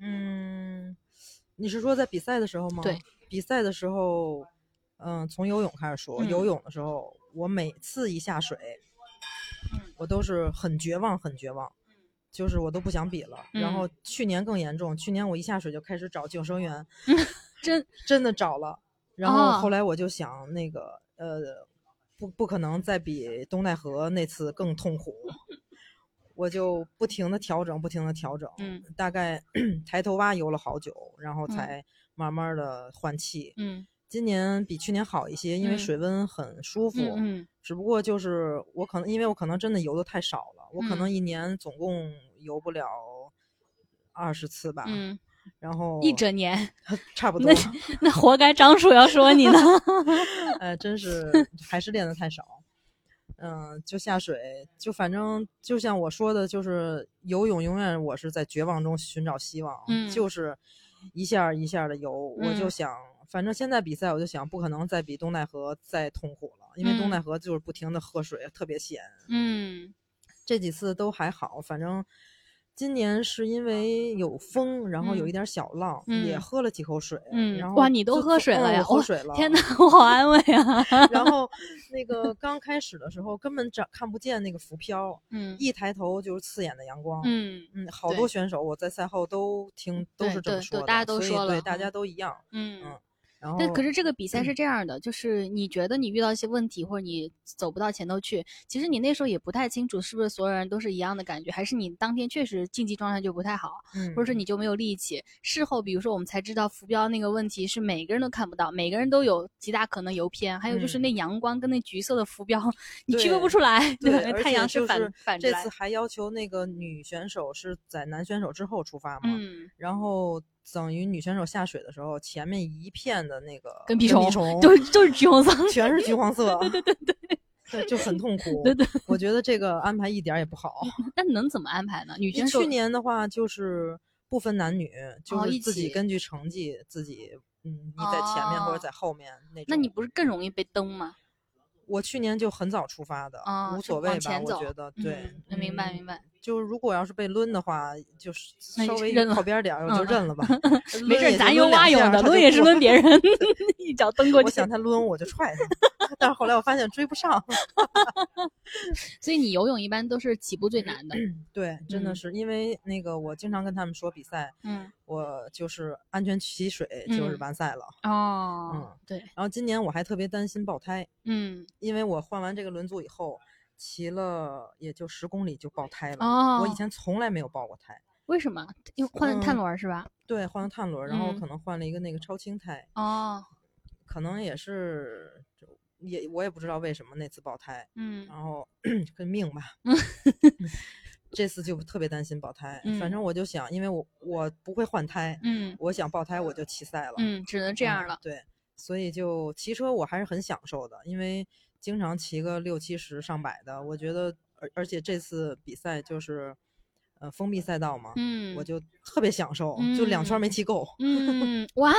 嗯，你是说在比赛的时候吗？对，比赛的时候，嗯，从游泳开始说。游泳的时候，我每次一下水，我都是很绝望，很绝望，就是我都不想比了。然后去年更严重，去年我一下水就开始找救生员，真真的找了。然后后来我就想，那个呃，不不可能再比东戴河那次更痛苦。我就不停的调整，不停的调整，嗯，大概 抬头蛙游了好久，然后才慢慢的换气，嗯，今年比去年好一些，因为水温很舒服，嗯，只不过就是我可能因为我可能真的游的太少了，我可能一年总共游不了二十次吧。嗯。然后一整年 差不多。那那活该张叔要说你呢。呃，真是还是练的太少。嗯，就下水，就反正就像我说的，就是游泳永远我是在绝望中寻找希望。嗯，就是一下一下的游，我就想，反正现在比赛我就想，不可能再比东戴河再痛苦了，因为东戴河就是不停的喝水，特别咸。嗯，这几次都还好，反正。今年是因为有风，然后有一点小浪，也喝了几口水。嗯，然后哇，你都喝水了呀？喝水了！天哪，我好安慰啊！然后 那个刚开始的时候根本长看不见那个浮漂，嗯，一抬头就是刺眼的阳光。嗯嗯，好多选手我在赛后都听都是这么说的，大家都说了，对，大家都一样。嗯嗯。但可是这个比赛是这样的，就是你觉得你遇到一些问题，或者你走不到前头去，其实你那时候也不太清楚是不是所有人都是一样的感觉，还是你当天确实竞技状态就不太好，或者说你就没有力气。事后，比如说我们才知道浮标那个问题是每个人都看不到，每个人都有极大可能游偏，还有就是那阳光跟那橘色的浮标，你区分不出来。对，太阳是反反这次还要求那个女选手是在男选手之后出发嘛？嗯，然后。等于女选手下水的时候，前面一片的那个跟屁虫，就就是橘黄色，全是橘黄色，对对对对，就很痛苦。对对，我觉得这个安排一点也不好。那能怎么安排呢？女选手去年的话就是不分男女，就是自己根据成绩自己，嗯，你在前面或者在后面那。那你不是更容易被蹬吗？我去年就很早出发的，无所谓吧？我觉得对，明白明白。就如果要是被抡的话，就是稍微靠边点，我就认了吧。没事，咱有蛙泳的，抡也是抡别人，一脚蹬过去。我想他抡我就踹他，但是后来我发现追不上。所以你游泳一般都是起步最难的。对，真的是因为那个我经常跟他们说比赛，嗯，我就是安全起水就是完赛了。哦，嗯，对。然后今年我还特别担心爆胎，嗯，因为我换完这个轮组以后。骑了也就十公里就爆胎了。哦，我以前从来没有爆过胎。为什么？因为换了碳轮是吧？对，换了碳轮，然后可能换了一个那个超轻胎。哦，可能也是，也我也不知道为什么那次爆胎。嗯，然后 跟命吧。这次就特别担心爆胎。反正我就想，因为我我不会换胎。嗯，我想爆胎我就弃赛了。嗯，只能这样了。对，所以就骑车我还是很享受的，因为。经常骑个六七十上百的，我觉得，而而且这次比赛就是，呃，封闭赛道嘛，嗯，我就特别享受，就两圈没骑够，嗯，哇。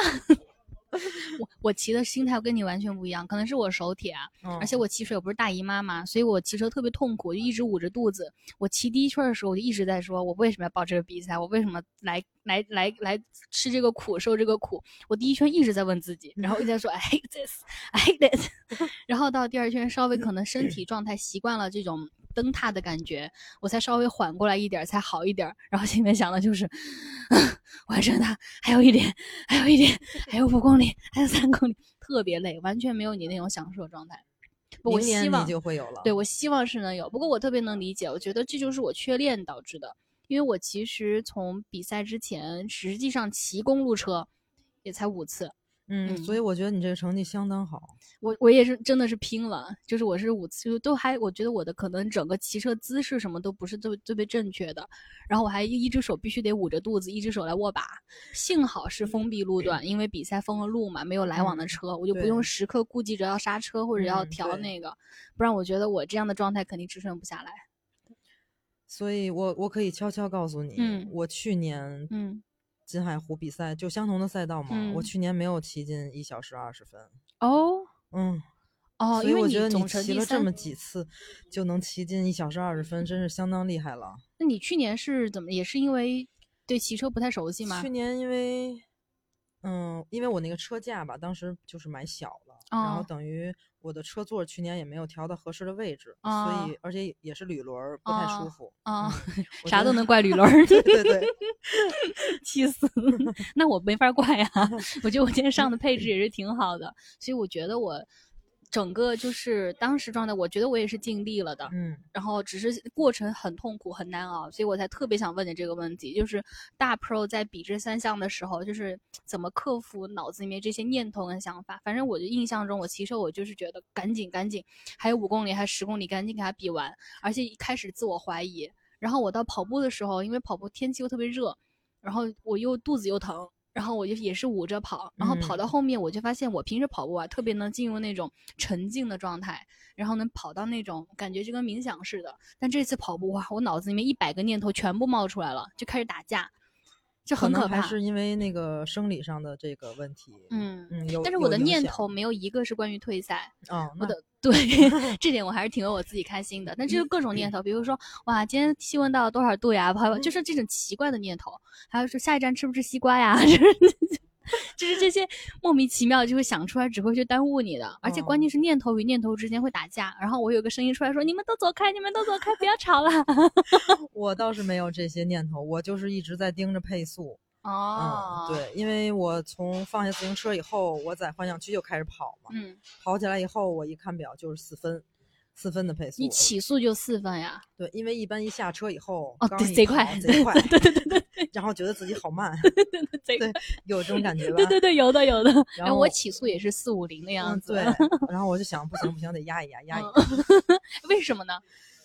我我骑的心态跟你完全不一样，可能是我手铁啊，而且我骑水我不是大姨妈嘛，所以我骑车特别痛苦，就一直捂着肚子。我骑第一圈的时候，我就一直在说，我为什么要报这个比赛？我为什么来来来来吃这个苦，受这个苦？我第一圈一直在问自己，然后一直在说 I hate this, I hate it。然后到第二圈，稍微可能身体状态习惯了这种。蹬踏的感觉，我才稍微缓过来一点，才好一点。然后心里面想的就是，完成它，还有一点，还有一点，还有五公里，还有三公里，特别累，完全没有你那种享受状态。我希望就会有了。对，我希望是能有。不过我特别能理解，我觉得这就是我缺练导致的。因为我其实从比赛之前，实际上骑公路车也才五次。嗯，所以我觉得你这个成绩相当好。我我也是真的是拼了，就是我是五次就都还，我觉得我的可能整个骑车姿势什么都不是特别特别正确的，然后我还一只手必须得捂着肚子，一只手来握把。幸好是封闭路段，因为比赛封了路嘛，没有来往的车，我就不用时刻顾忌着要刹车或者要调那个，不然我觉得我这样的状态肯定支撑不下来。所以我我可以悄悄告诉你，我去年嗯。金海湖比赛就相同的赛道嘛，我去年没有骑进一小时二十分。哦，嗯，哦，所以我觉得你骑了这么几次就能骑进一小时二十分，真是相当厉害了。那你去年是怎么？也是因为对骑车不太熟悉吗？去年因为，嗯，因为我那个车架吧，当时就是买小了，然后等于。我的车座去年也没有调到合适的位置，所以而且也是铝轮，不太舒服。啊，啥都能怪铝轮。对对对，气死！那我没法怪啊。我觉得我今天上的配置也是挺好的，所以我觉得我。整个就是当时状态，我觉得我也是尽力了的，嗯，然后只是过程很痛苦很难熬，所以我才特别想问你这个问题，就是大 pro 在比这三项的时候，就是怎么克服脑子里面这些念头跟想法。反正我的印象中，我骑车我就是觉得赶紧赶紧，还有五公里还十公里，赶紧给它比完，而且一开始自我怀疑。然后我到跑步的时候，因为跑步天气又特别热。然后我又肚子又疼，然后我就也是捂着跑，然后跑到后面我就发现我平时跑步啊特别能进入那种沉静的状态，然后能跑到那种感觉就跟冥想似的。但这次跑步哇，我脑子里面一百个念头全部冒出来了，就开始打架。就很可怕，还是因为那个生理上的这个问题。嗯嗯，有。但是我的念头没有一个是关于退赛。哦，我的对 这点我还是挺为我自己开心的。但就是各种念头，比如说哇，今天气温到了多少度呀？朋友，就是这种奇怪的念头。还有说下一站吃不吃西瓜呀？就是这些莫名其妙就会想出来，只会去耽误你的。而且关键是念头与念头之间会打架。然后我有个声音出来说：“你们都走开，你们都走开，不要吵了。”我倒是没有这些念头，我就是一直在盯着配速。哦，对，因为我从放下自行车以后，我在幻想区就开始跑嘛。嗯，跑起来以后，我一看表就是四分。四分的配速，你起速就四分呀？对，因为一般一下车以后，哦，贼快，贼快，对对对对，然后觉得自己好慢，对对对，贼快，有这种感觉 吧？对对对，有的有的。然后我起速也是四五零的样子。对，然后我就想，不行不行，得压一压，压一压。为什么呢？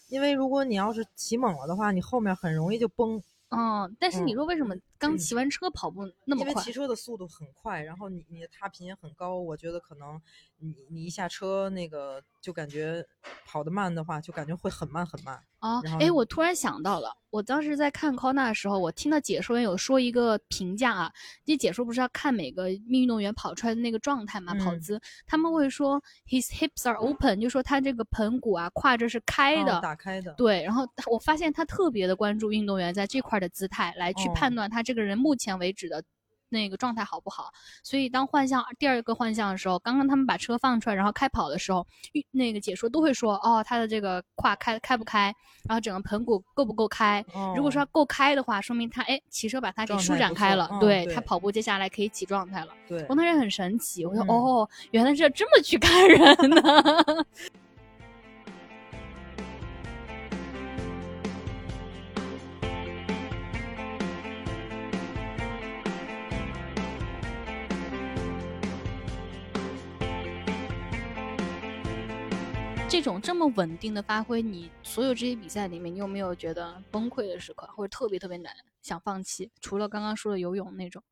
因为如果你要是骑猛了的话，你后面很容易就崩。嗯，但是你说为什么刚骑完车跑步那么快？因为骑车的速度很快，然后你你的踏频也很高，我觉得可能你你一下车那个就感觉跑得慢的话，就感觉会很慢很慢。啊，哎，我突然想到了，我当时在看 Kona 的时候，我听到解说员有说一个评价啊，这解说不是要看每个运动员跑出来的那个状态嘛，跑姿，他们会说 his hips are open，就说他这个盆骨啊，胯这是开的，打开的。对，然后我发现他特别的关注运动员在这块的姿态，来去判断他这个人目前为止的。那个状态好不好？所以当幻象第二个幻象的时候，刚刚他们把车放出来，然后开跑的时候，那个解说都会说，哦，他的这个胯开开不开，然后整个盆骨够不够开？如果说够开的话，说明他哎骑车把它给舒展开了，对他跑步接下来可以起状态了。对，我当时很神奇，我说哦，原来是这么去看人的。这种这么稳定的发挥，你所有这些比赛里面，你有没有觉得崩溃的时刻，或者特别特别难想放弃？除了刚刚说的游泳那种，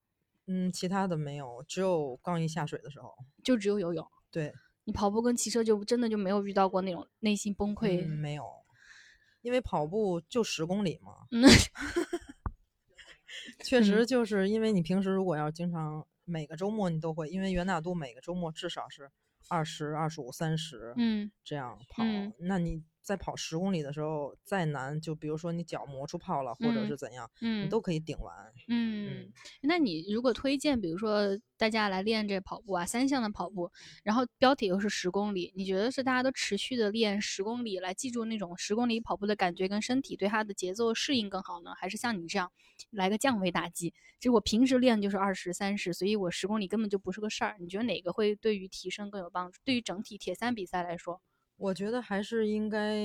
嗯，其他的没有，只有刚一下水的时候，就只有游泳。对，你跑步跟骑车就真的就没有遇到过那种内心崩溃？没有，因为跑步就十公里嘛。确实，就是因为你平时如果要经常每个周末你都会，因为元大都每个周末至少是。二十二十五三十，嗯，这样跑，那你在跑十公里的时候再难，就比如说你脚磨出泡了，或者是怎样，嗯，你都可以顶完。嗯，那你如果推荐，比如说大家来练这跑步啊，三项的跑步，然后标题又是十公里，你觉得是大家都持续的练十公里来记住那种十公里跑步的感觉跟身体对它的节奏适应更好呢，还是像你这样来个降维打击？就我平时练就是二十三十，所以我十公里根本就不是个事儿。你觉得哪个会对于提升更有帮助？对于整体铁三比赛来说？我觉得还是应该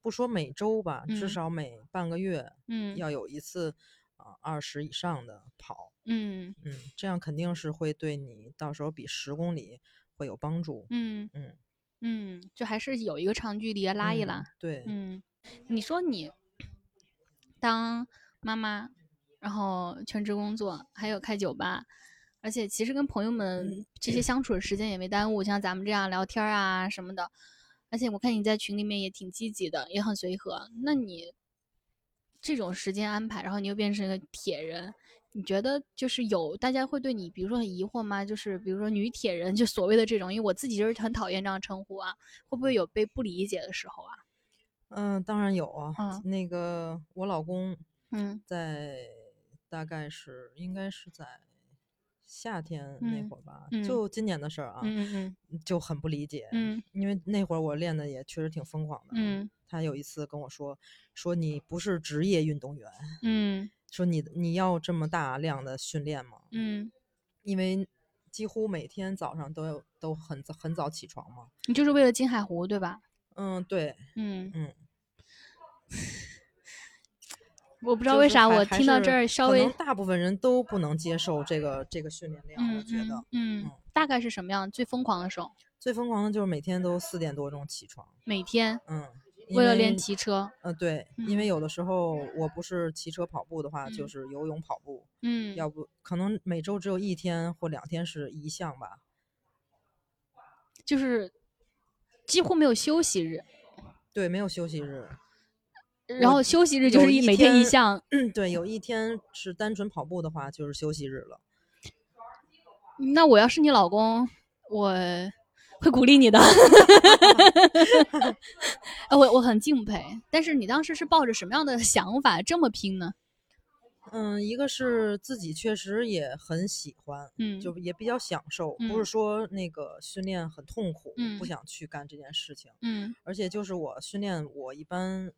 不说每周吧，至少每半个月，嗯，要有一次啊二十以上的跑，嗯。嗯，这样肯定是会对你到时候比十公里会有帮助，嗯嗯。嗯，就还是有一个长距离拉一拉，对，嗯，你说你当妈妈，然后全职工作，还有开酒吧，而且其实跟朋友们这些相处的时间也没耽误，像咱们这样聊天啊什么的。而且我看你在群里面也挺积极的，也很随和。那你这种时间安排，然后你又变成一个铁人，你觉得就是有大家会对你，比如说很疑惑吗？就是比如说女铁人，就所谓的这种，因为我自己就是很讨厌这样称呼啊，会不会有被不理解的时候啊？嗯，当然有啊。那个我老公，嗯，在大概是应该是在。夏天那会儿吧，就今年的事儿啊，就很不理解，因为那会儿我练的也确实挺疯狂的。他有一次跟我说：“说你不是职业运动员，嗯，说你你要这么大量的训练吗？嗯，因为几乎每天早上都有都很很早起床嘛。你就是为了金海湖对吧？嗯，对，嗯嗯。”我不知道为啥，我听到这儿稍微，大部分人都不能接受这个这个训练量。我觉得，嗯，大概是什么样？最疯狂的时候？最疯狂的就是每天都四点多钟起床。每天？嗯。为了练骑车。嗯，对，因为有的时候我不是骑车跑步的话，就是游泳跑步。嗯，要不可能每周只有一天或两天是一项吧。就是几乎没有休息日。对，没有休息日。然后休息日就是一每天一项。对，有一天是单纯跑步的话，就是休息日了。那我要是你老公，我会鼓励你的。我我很敬佩。但是你当时是抱着什么样的想法这么拼呢？嗯，一个是自己确实也很喜欢，嗯，就也比较享受，不是说那个训练很痛苦，不想去干这件事情，嗯，而且就是我训练，我一般，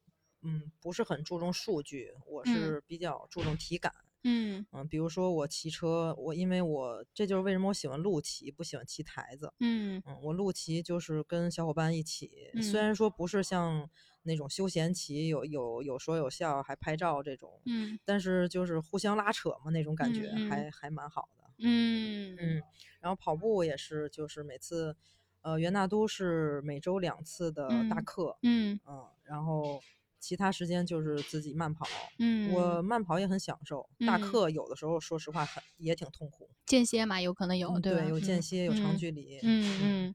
嗯，不是很注重数据，我是比较注重体感，嗯嗯，比如说我骑车，我因为我这就是为什么我喜欢路骑，不喜欢骑台子，嗯嗯，我路骑就是跟小伙伴一起，虽然说不是像。那种休闲骑有有有说有笑还拍照这种，嗯，但是就是互相拉扯嘛，那种感觉还还蛮好的，嗯嗯。然后跑步也是，就是每次，呃，元大都是每周两次的大课，嗯嗯，然后其他时间就是自己慢跑，嗯，我慢跑也很享受，大课有的时候说实话很也挺痛苦，间歇嘛，有可能有，对，有间歇，有长距离，嗯嗯。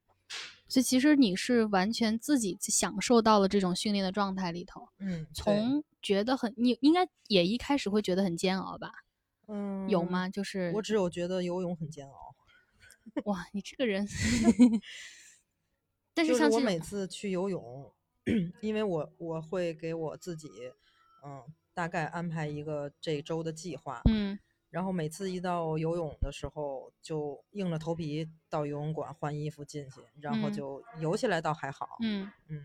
所以其实你是完全自己享受到了这种训练的状态里头，嗯，从。觉得很，你应该也一开始会觉得很煎熬吧？嗯，有吗？就是我只有觉得游泳很煎熬。哇，你这个人 但是像我每次去游泳，因为我我会给我自己，嗯，大概安排一个这周的计划，嗯。然后每次一到游泳的时候，就硬着头皮到游泳馆换衣服进去，然后就游起来倒还好。嗯嗯，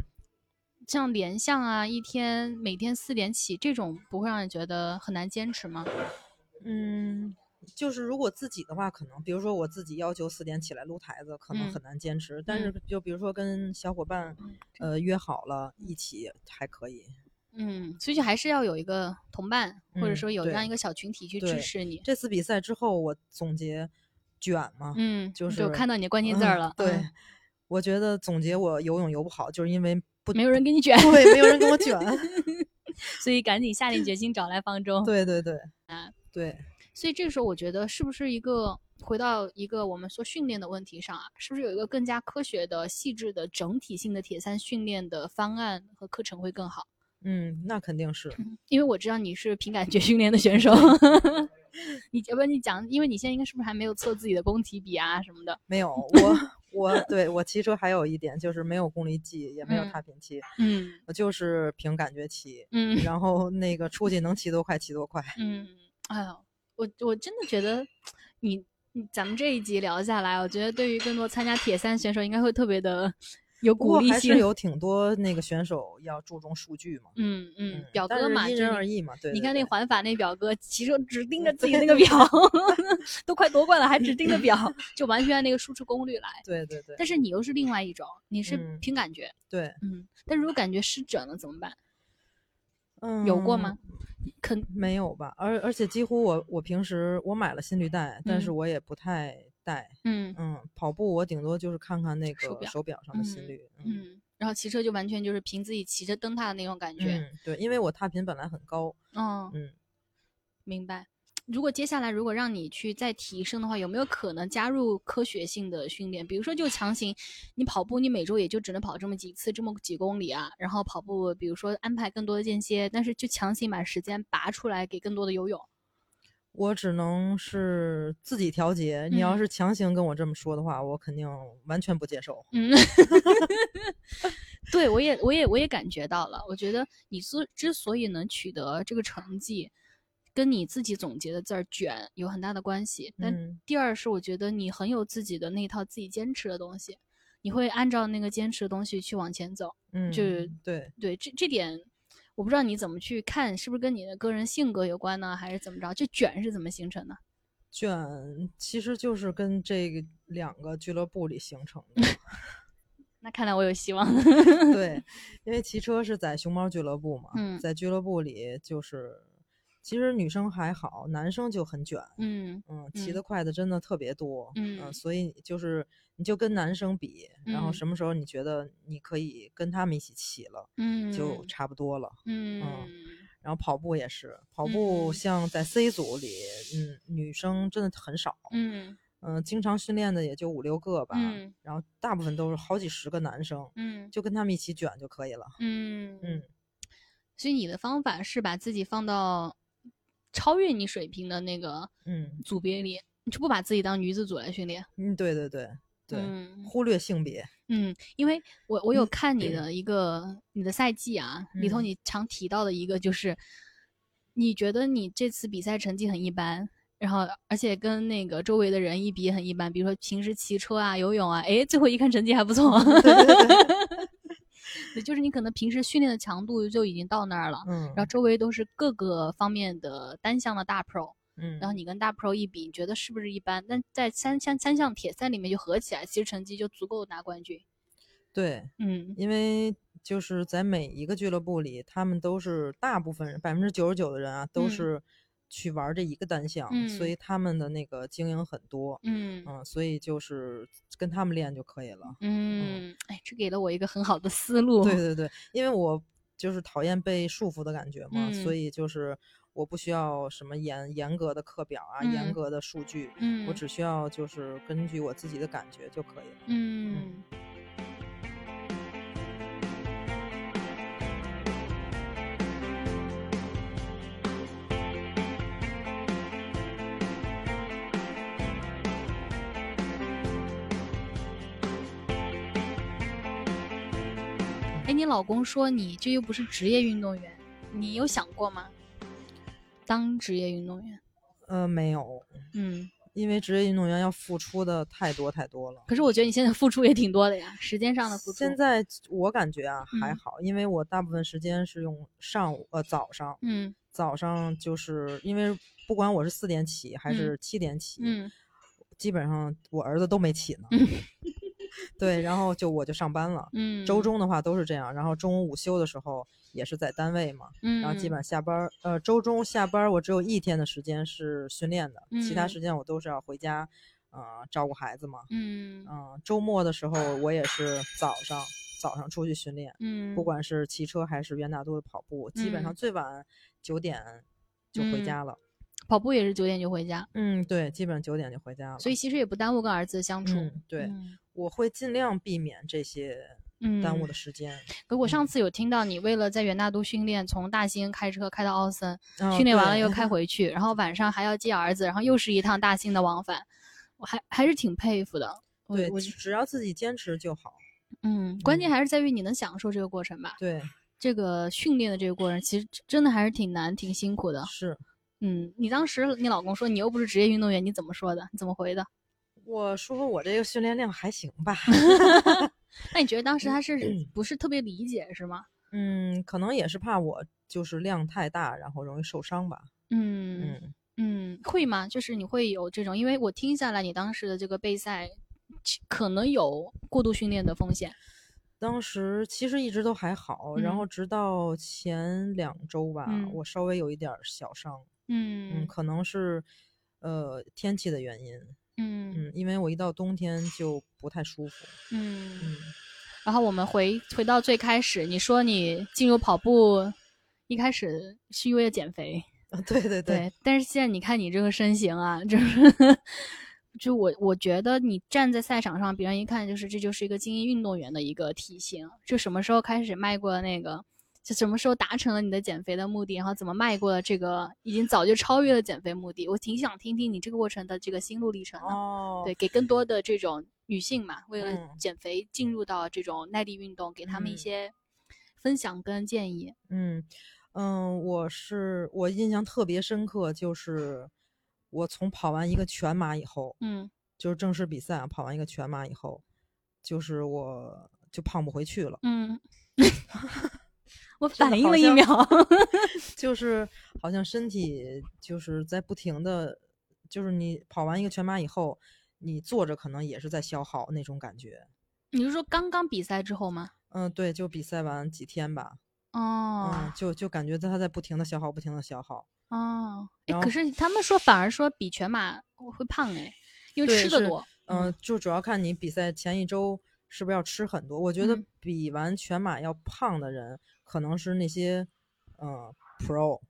像连项啊，一天每天四点起，这种不会让你觉得很难坚持吗？嗯，就是如果自己的话，可能比如说我自己要求四点起来撸台子，可能很难坚持。但是就比如说跟小伙伴，呃，约好了一起还可以。嗯，所以还是要有一个同伴，或者说有这样一个小群体去支持你。这次比赛之后，我总结卷嘛，嗯，就是就看到你的关键字了。对，我觉得总结我游泳游不好，就是因为不没有人给你卷，对，没有人给我卷，所以赶紧下定决心找来方舟。对对对，啊，对。所以这个时候，我觉得是不是一个回到一个我们说训练的问题上啊？是不是有一个更加科学的、细致的、整体性的铁三训练的方案和课程会更好？嗯，那肯定是，因为我知道你是凭感觉训练的选手。你要不你讲，因为你现在应该是不是还没有测自己的工体比啊什么的？没有，我我对我骑车还有一点就是没有功率计，也没有踏频器，嗯，我就是凭感觉骑，嗯，然后那个出去能骑多快骑多快，嗯，哎呦，我我真的觉得你，咱们这一集聊下来，我觉得对于更多参加铁三选手应该会特别的。有鼓励性，还是有挺多那个选手要注重数据嘛。嗯嗯，表哥嘛，因人而异嘛。对，你看那环法那表哥骑车只盯着自己那个表，都快夺冠了还只盯着表，就完全按那个输出功率来。对对对。但是你又是另外一种，你是凭感觉。对，嗯。但如果感觉失准了怎么办？嗯，有过吗？肯没有吧。而而且几乎我我平时我买了心率带，但是我也不太。带，嗯嗯，跑步我顶多就是看看那个手表上的心率，嗯，然后骑车就完全就是凭自己骑着蹬踏的那种感觉，嗯，对，因为我踏频本来很高，嗯嗯，明白。如果接下来如果让你去再提升的话，有没有可能加入科学性的训练？比如说就强行你跑步，你每周也就只能跑这么几次，这么几公里啊，然后跑步，比如说安排更多的间歇，但是就强行把时间拔出来给更多的游泳。我只能是自己调节。你要是强行跟我这么说的话，我肯定完全不接受。嗯，对我也，我也，我也感觉到了。我觉得你之之所以能取得这个成绩，跟你自己总结的字儿“卷”有很大的关系。但第二是，我觉得你很有自己的那套自己坚持的东西，你会按照那个坚持的东西去往前走。嗯，就对对，这这点。我不知道你怎么去看，是不是跟你的个人性格有关呢，还是怎么着？这卷是怎么形成的？卷其实就是跟这两个俱乐部里形成的。那看来我有希望。对，因为骑车是在熊猫俱乐部嘛，在俱乐部里就是其实女生还好，男生就很卷。嗯嗯，骑得快的真的特别多。嗯，所以就是你就跟男生比，然后什么时候你觉得你可以跟他们一起骑了，嗯，就差不多了。嗯，然后跑步也是，跑步像在 C 组里，嗯，女生真的很少。嗯嗯，经常训练的也就五六个吧。嗯，然后大部分都是好几十个男生。嗯，就跟他们一起卷就可以了。嗯嗯，所以你的方法是把自己放到。超越你水平的那个嗯组别里，你就不把自己当女子组来训练。嗯，对对对对，嗯、忽略性别。嗯，因为我我有看你的一个你的赛季啊，里头你常提到的一个就是，你觉得你这次比赛成绩很一般，然后而且跟那个周围的人一比很一般，比如说平时骑车啊、游泳啊，哎，最后一看成绩还不错。对，就是你可能平时训练的强度就已经到那儿了，嗯，然后周围都是各个方面的单项的大 pro，嗯，然后你跟大 pro 一比，你觉得是不是一般？但在三项三项铁三里面就合起来，其实成绩就足够拿冠军。对，嗯，因为就是在每一个俱乐部里，他们都是大部分人，百分之九十九的人啊，都是。去玩这一个单项，所以他们的那个经营很多，嗯。嗯，所以就是跟他们练就可以了，嗯，哎，这给了我一个很好的思路，对。对对，因为我就是讨厌被束缚的感觉嘛，所以就是我不需要什么严严格的课表啊，严格的数据，嗯，我只需要就是根据我自己的感觉就可以了，嗯。你老公说你这又不是职业运动员，你有想过吗？当职业运动员？呃，没有。嗯，因为职业运动员要付出的太多太多了。可是我觉得你现在付出也挺多的呀，时间上的付出。现在我感觉啊还好，因为我大部分时间是用上午呃早上，嗯，早上就是因为不管我是四点起还是七点起，嗯，基本上我儿子都没起呢。对，然后就我就上班了。嗯，周中的话都是这样，然后中午午休的时候也是在单位嘛。嗯，然后基本上下班，呃，周中下班我只有一天的时间是训练的，其他时间我都是要回家，呃，照顾孩子嘛。嗯嗯，周末的时候我也是早上早上出去训练。嗯，不管是骑车还是袁大都的跑步，基本上最晚九点就回家了。跑步也是九点就回家。嗯，对，基本上九点就回家了。所以其实也不耽误跟儿子相处。对。我会尽量避免这些耽误的时间。可我上次有听到你为了在元大都训练，从大兴开车开到奥森，训练完了又开 回去，然后晚上还要接儿子，然后又是一趟大兴的往返，我还还是挺佩服的。对，我只要自己坚持就好。嗯，关键还是在于你能享受这个过程吧。对，这个训练的这个过程其实真的还是挺难、挺辛苦的。是，嗯，你当时你老公说你又不是职业运动员，你怎么说的？你怎么回的？我说我这个训练量还行吧，那你觉得当时他是不是特别理解是吗？嗯，可能也是怕我就是量太大，然后容易受伤吧。嗯嗯嗯，会吗？就是你会有这种，因为我听下来你当时的这个备赛可能有过度训练的风险。当时其实一直都还好，然后直到前两周吧，我稍微有一点小伤。嗯嗯，可能是呃天气的原因。嗯嗯，因为我一到冬天就不太舒服。嗯嗯，然后我们回回到最开始，你说你进入跑步一开始是因为减肥啊？对对对。但是现在你看你这个身形啊，就是就我我觉得你站在赛场上，别人一看就是这就是一个精英运动员的一个体型。就什么时候开始迈过那个？就什么时候达成了你的减肥的目的，然后怎么迈过了这个已经早就超越了减肥目的？我挺想听听你这个过程的这个心路历程的。哦，对，给更多的这种女性嘛，为了减肥进入到这种耐力运动，给他们一些分享跟建议。嗯嗯，我是我印象特别深刻，就是我从跑完一个全马以后，嗯，就是正式比赛啊，跑完一个全马以后，就是我就胖不回去了。嗯。我反应了一秒，就是好像身体就是在不停的，就是你跑完一个全马以后，你坐着可能也是在消耗那种感觉。你是说刚刚比赛之后吗？嗯，对，就比赛完几天吧。哦，嗯，就就感觉他在不停的消耗，不停的消耗。哦，哎，可是他们说反而说比全马会胖哎，因为吃的多。嗯，就主要看你比赛前一周是不是要吃很多。我觉得比完全马要胖的人，可能是那些嗯 pro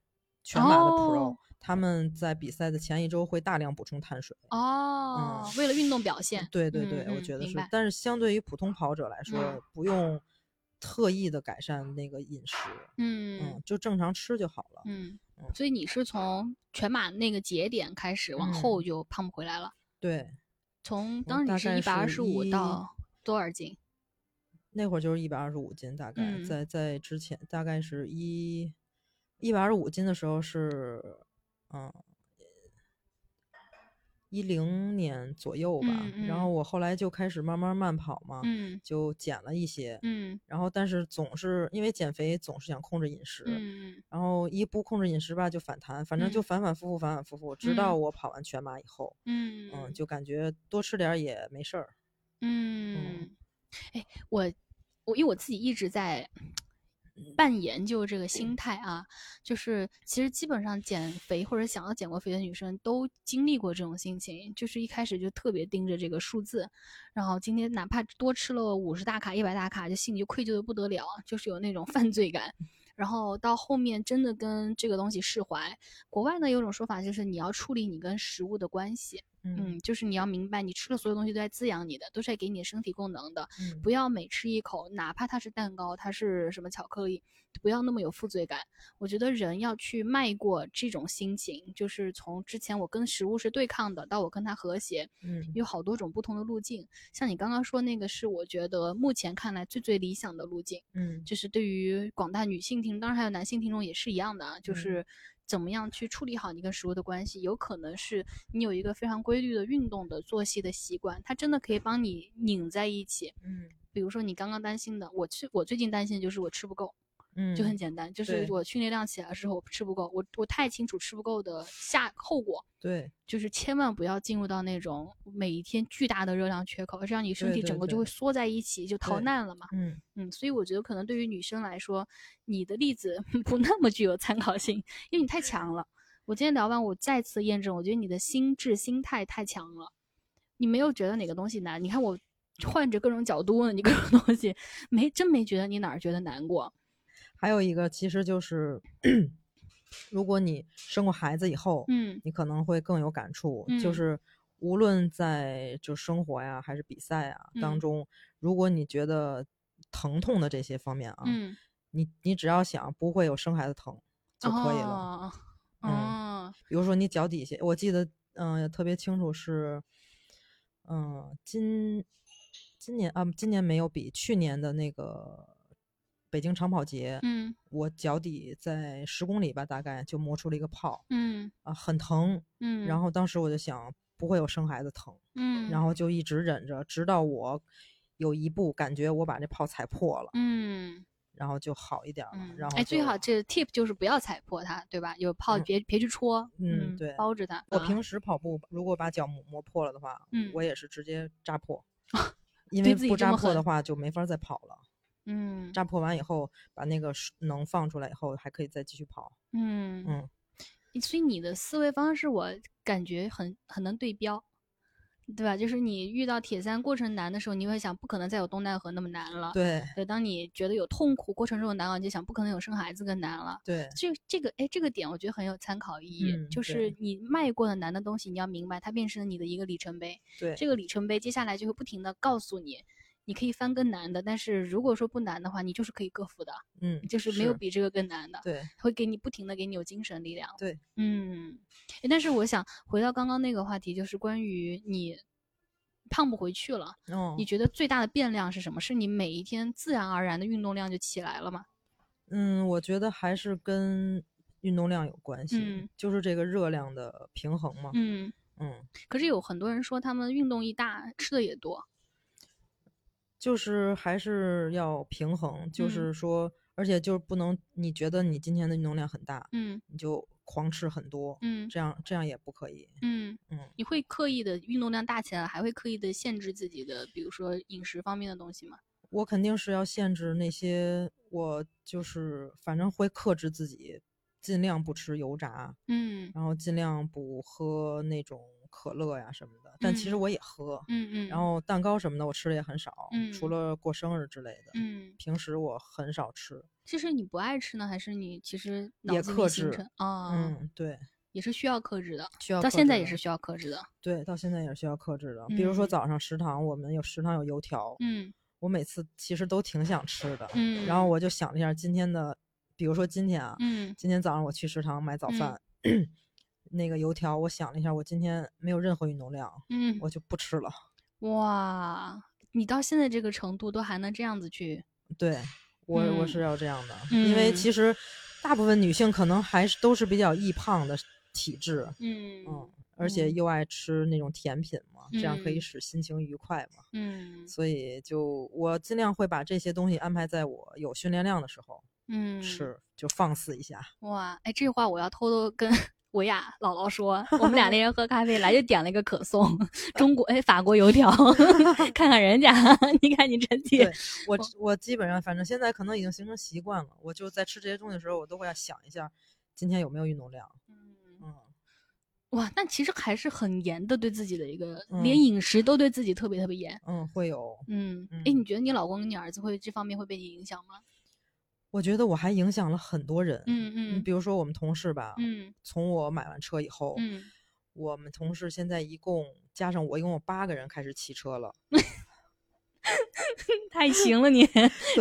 全马的 pro，他们在比赛的前一周会大量补充碳水。哦，为了运动表现。对对对，我觉得是。但是相对于普通跑者来说，不用特意的改善那个饮食。嗯嗯，就正常吃就好了。嗯。所以你是从全马那个节点开始往后就胖不回来了。对，从当时你是一百二十五到多少斤？那会儿就是一百二十五斤，大概在在之前大概是一一百二十五斤的时候是嗯。一零年左右吧，然后我后来就开始慢慢慢跑嘛，就减了一些，然后但是总是因为减肥总是想控制饮食，然后一不控制饮食吧就反弹，反正就反反复复反反复复，直到我跑完全马以后，嗯，就感觉多吃点也没事儿，嗯，哎，我我因为我自己一直在。半研究这个心态啊，就是其实基本上减肥或者想要减过肥的女生都经历过这种心情，就是一开始就特别盯着这个数字，然后今天哪怕多吃了五十大卡、一百大卡，就心里就愧疚的不得了，就是有那种犯罪感。然后到后面真的跟这个东西释怀。国外呢有种说法就是你要处理你跟食物的关系，嗯，就是你要明白你吃的所有东西都在滋养你的，都是在给你身体供能的，不要每吃一口，哪怕它是蛋糕，它是什么巧克力。不要那么有负罪感。我觉得人要去迈过这种心情，就是从之前我跟食物是对抗的，到我跟它和谐，嗯，有好多种不同的路径。像你刚刚说那个，是我觉得目前看来最最理想的路径，嗯，就是对于广大女性听众，当然还有男性听众也是一样的啊，就是怎么样去处理好你跟食物的关系。有可能是你有一个非常规律的运动的作息的习惯，它真的可以帮你拧在一起，嗯，比如说你刚刚担心的，我去，我最近担心的就是我吃不够。嗯，就很简单，就是我训练量起来的时候，我吃不够，我我太清楚吃不够的下后果。对，就是千万不要进入到那种每一天巨大的热量缺口，这样你身体整个就会缩在一起，就逃难了嘛。嗯嗯，所以我觉得可能对于女生来说，你的例子 不那么具有参考性，因为你太强了。我今天聊完，我再次验证，我觉得你的心智心态太强了，你没有觉得哪个东西难？你看我换着各种角度问你各种东西，没真没觉得你哪儿觉得难过。还有一个，其实就是，如果你生过孩子以后，嗯，你可能会更有感触。就是无论在就生活呀，还是比赛啊当中，如果你觉得疼痛的这些方面啊，嗯，你你只要想不会有生孩子疼就可以了。嗯，比如说你脚底下，我记得嗯特别清楚是，嗯今今年啊今年没有比去年的那个。北京长跑节，嗯，我脚底在十公里吧，大概就磨出了一个泡，嗯，啊，很疼，嗯，然后当时我就想，不会有生孩子疼，嗯，然后就一直忍着，直到我有一步感觉我把这泡踩破了，嗯，然后就好一点了，然后哎，最好这 tip 就是不要踩破它，对吧？有泡别别去戳，嗯，对，包着它。我平时跑步如果把脚磨磨破了的话，嗯，我也是直接扎破，因为不扎破的话就没法再跑了。嗯，扎破完以后，把那个能放出来以后，还可以再继续跑。嗯嗯，所以你的思维方式，我感觉很很能对标，对吧？就是你遇到铁三过程难的时候，你会想，不可能再有东奈河那么难了。对对，当你觉得有痛苦过程中的难，你就想，不可能有生孩子更难了。对，这这个哎，这个点我觉得很有参考意义，就是你迈过的难的东西，你要明白，它变成了你的一个里程碑。对，这个里程碑接下来就会不停的告诉你。你可以翻更难的，但是如果说不难的话，你就是可以克服的。嗯，就是没有比这个更难的。对，会给你不停的给你有精神力量。对，嗯。但是我想回到刚刚那个话题，就是关于你胖不回去了。哦。你觉得最大的变量是什么？是你每一天自然而然的运动量就起来了吗？嗯，我觉得还是跟运动量有关系，就是这个热量的平衡嘛。嗯嗯。可是有很多人说，他们运动一大，吃的也多。就是还是要平衡，就是说，而且就是不能，你觉得你今天的运动量很大，嗯，你就狂吃很多，嗯，这样这样也不可以，嗯。嗯，你会刻意的运动量大起来，还会刻意的限制自己的，比如说饮食方面的东西吗？我肯定是要限制那些，我就是反正会克制自己尽量不吃油炸，嗯，然后尽量不喝那种可乐呀什么的。但其实我也喝，嗯嗯。然后蛋糕什么的我吃的也很少，嗯，除了过生日之类的，嗯，平时我很少吃。其实你不爱吃呢，还是你其实也克制啊？嗯，对，也是需要克制的，需要到现在也是需要克制的。对，到现在也是需要克制的。比如说早上食堂，我们有食堂有油条，嗯，我每次其实都挺想吃的，嗯，然后我就想了一下今天的。比如说今天啊，嗯，今天早上我去食堂买早饭，那个油条，我想了一下，我今天没有任何运动量，嗯，我就不吃了。哇，你到现在这个程度都还能这样子去？对，我我是要这样的，因为其实大部分女性可能还是都是比较易胖的体质，嗯嗯，而且又爱吃那种甜品嘛，这样可以使心情愉快嘛，嗯，所以就我尽量会把这些东西安排在我有训练量的时候。嗯，是就放肆一下哇！哎，这话我要偷偷跟维亚姥姥说。我们俩那天喝咖啡来就点了一个可颂，中国哎法国油条，看看人家，你看你真对我我基本上反正现在可能已经形成习惯了，我就在吃这些东西的时候，我都会要想一下今天有没有运动量。嗯嗯，哇，那其实还是很严的对自己的一个，连饮食都对自己特别特别严。嗯，会有。嗯，哎，你觉得你老公跟你儿子会这方面会被你影响吗？我觉得我还影响了很多人，嗯。嗯，比如说我们同事吧，嗯，从我买完车以后，嗯，我们同事现在一共加上我一共有八个人开始骑车了，太行了你，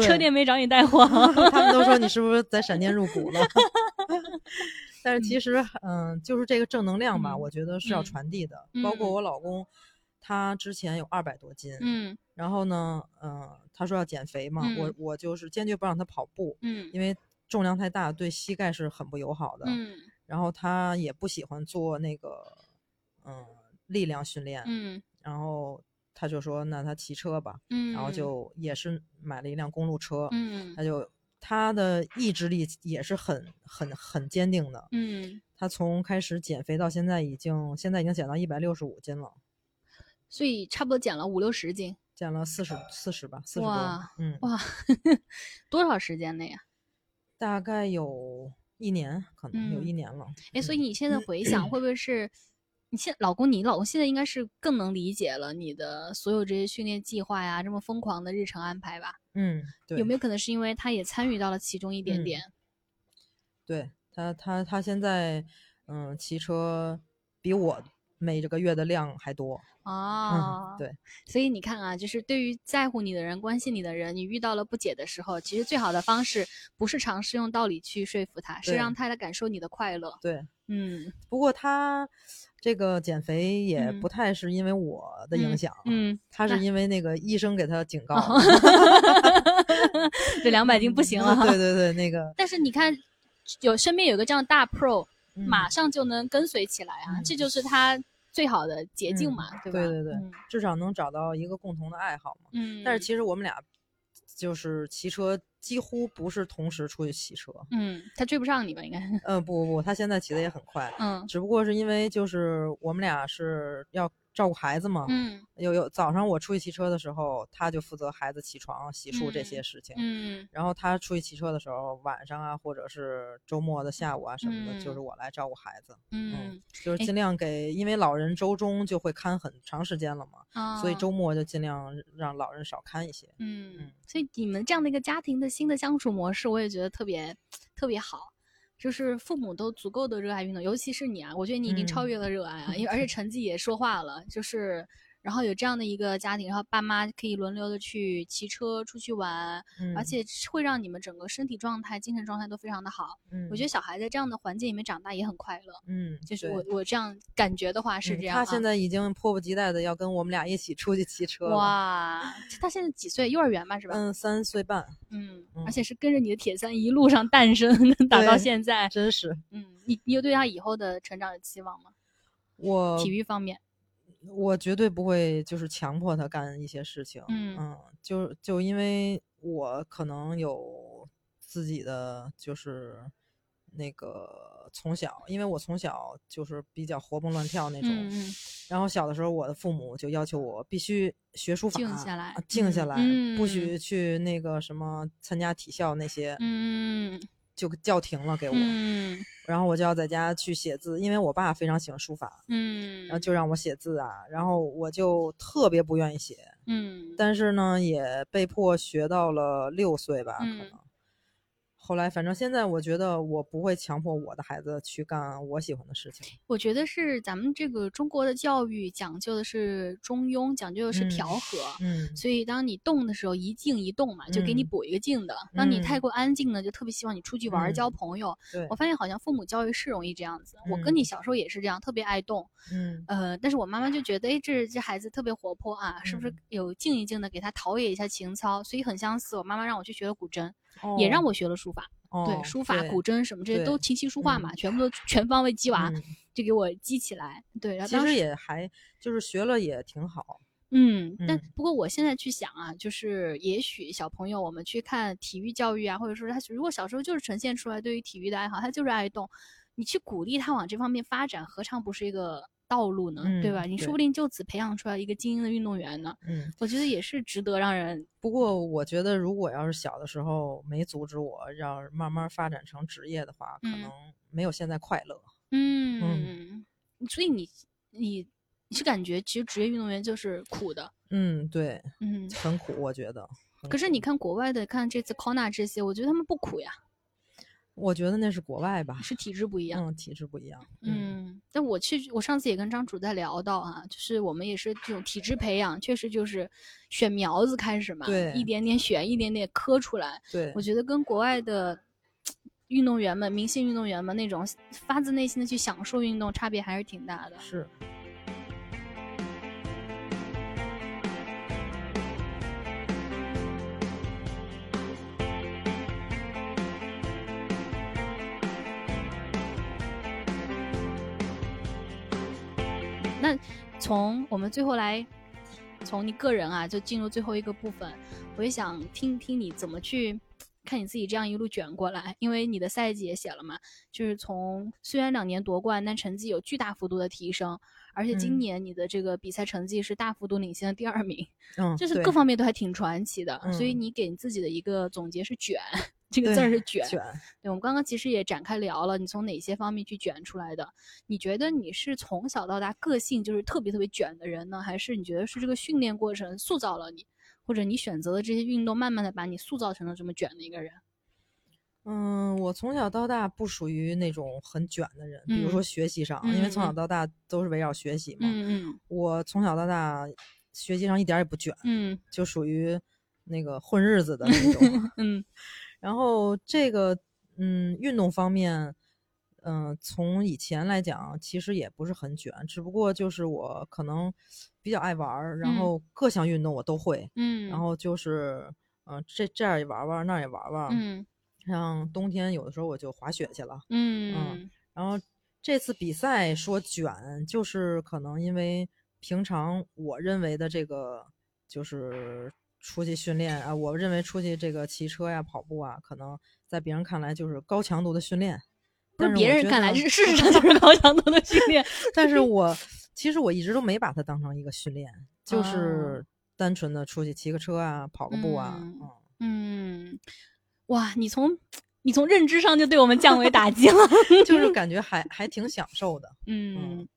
车店没找你带货，他们都说你是不是在闪电入股了？但是其实，嗯，就是这个正能量吧，我觉得是要传递的，包括我老公。他之前有二百多斤，嗯，然后呢，嗯，他说要减肥嘛，我我就是坚决不让他跑步，嗯，因为重量太大，对膝盖是很不友好的，嗯，然后他也不喜欢做那个，嗯，力量训练，嗯，然后他就说那他骑车吧，嗯，然后就也是买了一辆公路车，嗯，他就他的意志力也是很很很坚定的，嗯，他从开始减肥到现在已经现在已经减到一百六十五斤了。所以差不多减了五六十斤，减了四十四十吧，四十多。嗯，哇，多少时间内呀？大概有一年，可能有一年了。哎，所以你现在回想，会不会是你现老公？你老公现在应该是更能理解了你的所有这些训练计划呀，这么疯狂的日程安排吧？嗯，对。有没有可能是因为他也参与到了其中一点点？对他，他他现在嗯，骑车比我每这个月的量还多。哦，对，所以你看啊，就是对于在乎你的人、关心你的人，你遇到了不解的时候，其实最好的方式不是尝试用道理去说服他，是让他来感受你的快乐。对，嗯。不过他这个减肥也不太是因为我的影响，嗯，他是因为那个医生给他警告，这两百斤不行了。对对对，那个。但是你看，有身边有个这样大 pro，马上就能跟随起来啊，这就是他。最好的捷径嘛，对吧？对对对，至少能找到一个共同的爱好嘛。嗯。但是其实我们俩就是骑车，几乎不是同时出去骑车。嗯，他追不上你吧？应该。嗯，不不不，他现在骑的也很快。嗯。只不过是因为就是我们俩是要。照顾孩子嘛，嗯，有有早上我出去骑车的时候，他就负责孩子起床、洗漱这些事情，嗯，然后他出去骑车的时候，晚上啊，或者是周末的下午啊什么的，就是我来照顾孩子，嗯，就是尽量给，因为老人周中就会看很长时间了嘛，所以周末就尽量让老人少看一些，嗯，所以你们这样的一个家庭的新的相处模式，我也觉得特别特别好。就是父母都足够的热爱运动，尤其是你啊，我觉得你已经超越了热爱啊，因为 而且成绩也说话了，就是。然后有这样的一个家庭，然后爸妈可以轮流的去骑车出去玩，而且会让你们整个身体状态、精神状态都非常的好。嗯，我觉得小孩在这样的环境里面长大也很快乐。嗯，就是我我这样感觉的话是这样。他现在已经迫不及待的要跟我们俩一起出去骑车。哇，他现在几岁？幼儿园吧，是吧？嗯，三岁半。嗯，而且是跟着你的铁三一路上诞生，打到现在，真是。嗯，你你有对他以后的成长有期望吗？我体育方面。我绝对不会就是强迫他干一些事情，嗯。嗯，就就因为我可能有自己的就是那个从小，因为我从小就是比较活蹦乱跳那种，嗯然后小的时候我的父母就要求我必须学书法，静下来，静下来，嗯，不许去那个什么参加体校那些，嗯。就叫停了给我，嗯，然后我就要在家去写字，因为我爸非常喜欢书法，嗯，然后就让我写字啊，然后我就特别不愿意写，嗯，但是呢，也被迫学到了六岁吧，可能。后来，反正现在我觉得我不会强迫我的孩子去干我喜欢的事情。我觉得是咱们这个中国的教育讲究的是中庸，讲究的是调和。嗯，所以当你动的时候，一静一动嘛，就给你补一个静的。当你太过安静呢，就特别希望你出去玩交朋友。对，我发现好像父母教育是容易这样子。我跟你小时候也是这样，特别爱动。嗯，呃，但是我妈妈就觉得，哎，这这孩子特别活泼啊，是不是有静一静的给他陶冶一下情操？所以很相似。我妈妈让我去学了古筝，也让我学了书法。对，书法、古筝什么这些都琴棋书画嘛，全部都全方位激娃，就给我激起来。对，然后其实也还就是学了也挺好。嗯，但不过我现在去想啊，就是也许小朋友我们去看体育教育啊，或者说他如果小时候就是呈现出来对于体育的爱好，他就是爱动，你去鼓励他往这方面发展，何尝不是一个？道路呢，对吧？你说不定就此培养出来一个精英的运动员呢。嗯，我觉得也是值得让人。不过，我觉得如果要是小的时候没阻止我，要是慢慢发展成职业的话，可能没有现在快乐。嗯，所以你你你是感觉其实职业运动员就是苦的。嗯，对，嗯，很苦，我觉得。可是你看国外的，看这次 Kona 这些，我觉得他们不苦呀。我觉得那是国外吧，是体制不一样。嗯，体制不一样。嗯，但我去，我上次也跟张主在聊到啊，就是我们也是这种体制培养，确实就是选苗子开始嘛，对，一点点选，一点点磕出来。对，我觉得跟国外的运动员们、明星运动员们那种发自内心的去享受运动，差别还是挺大的。是。从我们最后来，从你个人啊，就进入最后一个部分，我也想听听你怎么去看你自己这样一路卷过来，因为你的赛季也写了嘛，就是从虽然两年夺冠，但成绩有巨大幅度的提升，而且今年你的这个比赛成绩是大幅度领先的第二名，嗯，就是各方面都还挺传奇的，所以你给你自己的一个总结是卷。这个字儿是卷，卷。对，我们刚刚其实也展开聊了，你从哪些方面去卷出来的？你觉得你是从小到大个性就是特别特别卷的人呢，还是你觉得是这个训练过程塑造了你，或者你选择的这些运动慢慢的把你塑造成了这么卷的一个人？嗯，我从小到大不属于那种很卷的人，比如说学习上，因为从小到大都是围绕学习嘛。嗯嗯。我从小到大学习上一点也不卷，嗯，就属于那个混日子的那种。嗯。然后这个，嗯，运动方面，嗯，从以前来讲，其实也不是很卷，只不过就是我可能比较爱玩儿，然后各项运动我都会，嗯，然后就是，嗯，这这样也玩玩，那儿也玩玩，嗯，像冬天有的时候我就滑雪去了，嗯嗯，然后这次比赛说卷，就是可能因为平常我认为的这个就是。出去训练啊，我认为出去这个骑车呀、跑步啊，可能在别人看来就是高强度的训练，但是别人看来 事实上就是高强度的训练。但是我其实我一直都没把它当成一个训练，就是单纯的出去骑个车啊、跑个步啊。嗯，哇，你从你从认知上就对我们降维打击了，就是感觉还还挺享受的。嗯。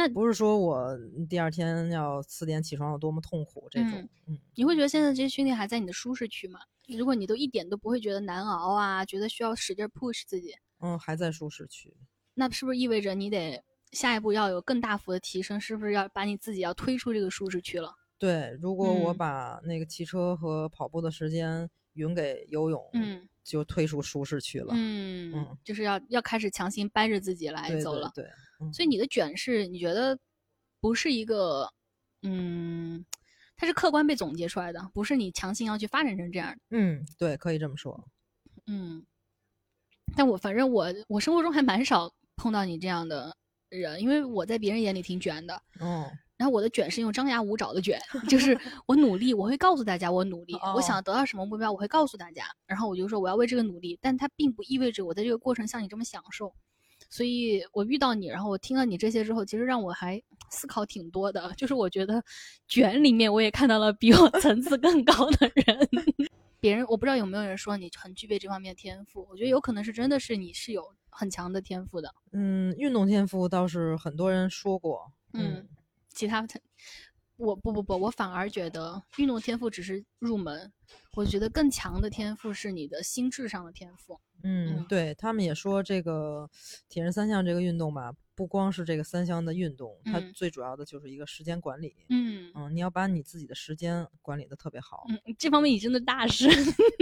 那不是说我第二天要四点起床有多么痛苦这种，嗯，你会觉得现在这些训练还在你的舒适区吗？如果你都一点都不会觉得难熬啊，觉得需要使劲 push 自己，嗯，还在舒适区，那是不是意味着你得下一步要有更大幅的提升？是不是要把你自己要推出这个舒适区了？对，如果我把那个骑车和跑步的时间匀给游泳，嗯，就推出舒适区了，嗯嗯，就是要要开始强行掰着自己来走了，对。所以你的卷是你觉得不是一个，嗯，它是客观被总结出来的，不是你强行要去发展成这样的。嗯，对，可以这么说。嗯，但我反正我我生活中还蛮少碰到你这样的人，因为我在别人眼里挺卷的。哦。然后我的卷是用张牙舞爪的卷，就是我努力，我会告诉大家我努力，我想得到什么目标，我会告诉大家，然后我就说我要为这个努力，但它并不意味着我在这个过程像你这么享受。所以我遇到你，然后我听了你这些之后，其实让我还思考挺多的。就是我觉得卷里面我也看到了比我 层次更高的人。别人我不知道有没有人说你很具备这方面天赋，我觉得有可能是真的是你是有很强的天赋的。嗯，运动天赋倒是很多人说过。嗯，其他我不不不，我反而觉得运动天赋只是入门，我觉得更强的天赋是你的心智上的天赋。嗯，对他们也说这个铁人三项这个运动吧，不光是这个三项的运动，它最主要的就是一个时间管理。嗯嗯，你要把你自己的时间管理的特别好。嗯，这方面你真的大师。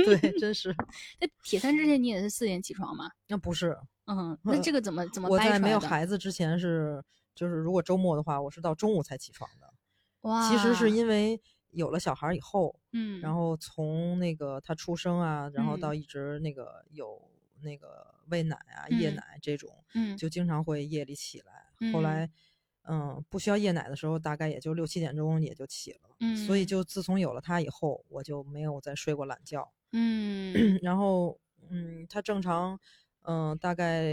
对，真是。那铁三之前你也是四点起床吗？那不是。嗯，那这个怎么怎么？我在没有孩子之前是，就是如果周末的话，我是到中午才起床的。哇，其实是因为有了小孩以后，嗯，然后从那个他出生啊，然后到一直那个有那个喂奶啊、夜奶这种，嗯，就经常会夜里起来。后来，嗯，不需要夜奶的时候，大概也就六七点钟也就起了。嗯，所以就自从有了他以后，我就没有再睡过懒觉。嗯，然后，嗯，他正常，嗯，大概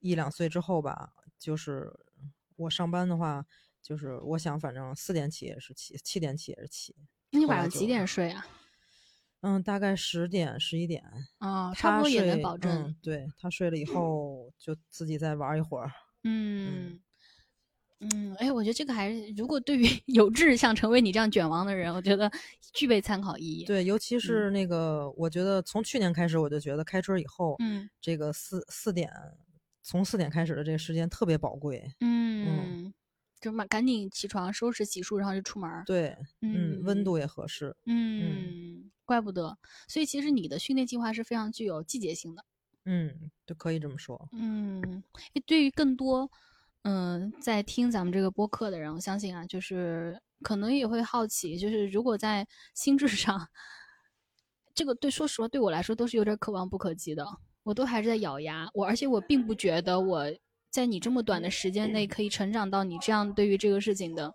一两岁之后吧，就是我上班的话。就是我想，反正四点起也是起，七点起也是起。那你晚上几点睡啊？嗯，大概十点、十一点。啊，差不多也能保证。对他睡了以后，就自己再玩一会儿。嗯嗯，哎，我觉得这个还是，如果对于 有志想成为你这样卷王的人，我觉得具备参考意义。对，尤其是那个，我觉得从去年开始，我就觉得开春以后，嗯，这个四四点，从四点开始的这个时间特别宝贵。嗯嗯。就马赶紧起床收拾洗漱，然后就出门。对，嗯，温度也合适。嗯，怪不得。所以其实你的训练计划是非常具有季节性的。嗯，就可以这么说。嗯，对于更多嗯在听咱们这个播客的人，我相信啊，就是可能也会好奇，就是如果在心智上，这个对，说实话对我来说都是有点可望不可及的。我都还是在咬牙，我而且我并不觉得我。在你这么短的时间内，可以成长到你这样对于这个事情的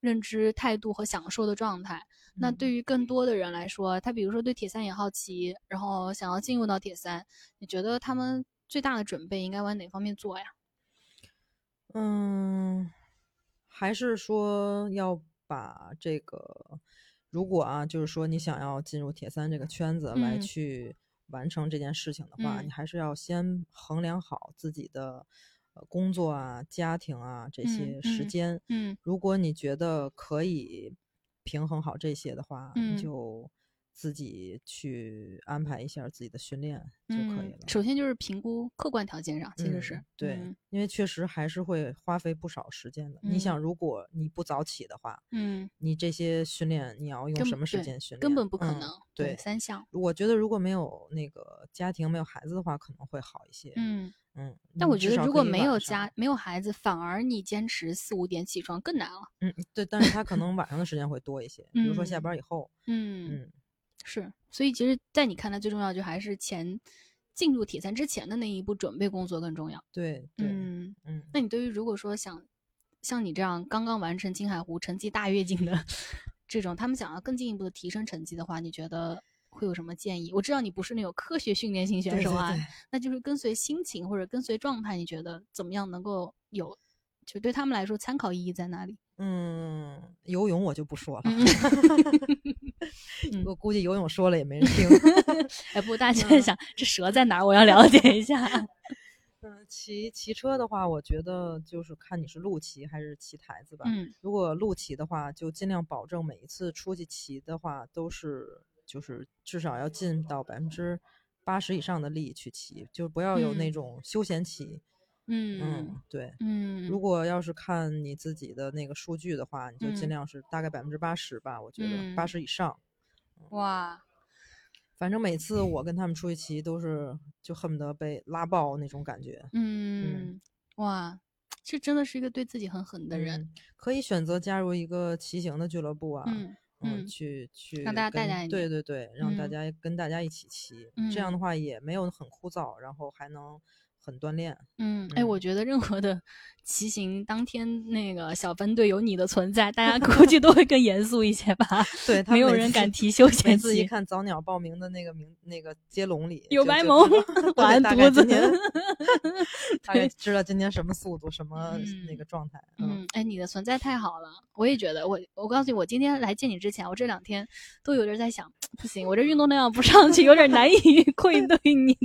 认知态度和享受的状态。那对于更多的人来说，他比如说对铁三也好奇，然后想要进入到铁三，你觉得他们最大的准备应该往哪方面做呀？嗯，还是说要把这个，如果啊，就是说你想要进入铁三这个圈子来去完成这件事情的话，你还是要先衡量好自己的。呃，工作啊，家庭啊，这些时间，嗯，如果你觉得可以平衡好这些的话，你就自己去安排一下自己的训练就可以了。首先就是评估客观条件上，其实是对，因为确实还是会花费不少时间的。你想，如果你不早起的话，嗯，你这些训练你要用什么时间训练？根本不可能。对，三项。我觉得如果没有那个家庭，没有孩子的话，可能会好一些。嗯。嗯，但我觉得如果没有家没有孩子，反而你坚持四五点起床更难了。嗯，对，但是他可能晚上的时间会多一些，比如说下班以后。嗯嗯，是，所以其实，在你看来，最重要就还是前进入铁三之前的那一步准备工作更重要。对，嗯嗯。那你对于如果说想像你这样刚刚完成青海湖成绩大跃进的这种，他们想要更进一步的提升成绩的话，你觉得？会有什么建议？我知道你不是那种科学训练型选手啊，那就是跟随心情或者跟随状态，你觉得怎么样能够有？就对他们来说，参考意义在哪里？嗯，游泳我就不说了，我估计游泳说了也没人听。哎，不，大家在想这蛇在哪儿？我要了解一下。嗯，骑骑车的话，我觉得就是看你是路骑还是骑台子吧。嗯，如果路骑的话，就尽量保证每一次出去骑的话都是。就是至少要尽到百分之八十以上的力去骑，就不要有那种休闲骑。嗯嗯，对，嗯。如果要是看你自己的那个数据的话，你就尽量是大概百分之八十吧，我觉得八十以上。哇，反正每次我跟他们出去骑都是就恨不得被拉爆那种感觉。嗯，哇，这真的是一个对自己很狠的人。可以选择加入一个骑行的俱乐部啊。嗯。嗯，去去让大家带带你，对对对，让大家跟大家一起骑，这样的话也没有很枯燥，然后还能很锻炼。嗯，哎，我觉得任何的 骑行当天那个小分队有你的存在，大家 估计都会更严肃一些吧？对，没有人敢提休闲期。一看早鸟报名的那个名那个接龙里有白萌，完犊子，大概知道今天什么速度，什么那个状态。嗯，哎，你的存在太好了，我也觉得。我我告诉你，我今天来见你之前，我这两天都有点在想，不行，我这运动量不上去，有点难以愧对你，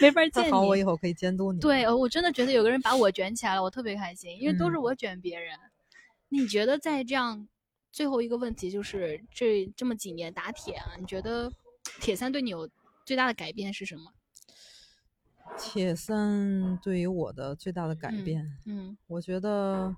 没法见你。好，我以后可以监督你。对，我真的觉得有个人把我卷起来了，我特别开心，因为都是我卷别人。你觉得在这样最后一个问题，就是这这么几年打铁啊，你觉得铁三对你有最大的改变是什么？铁三对于我的最大的改变，嗯，我觉得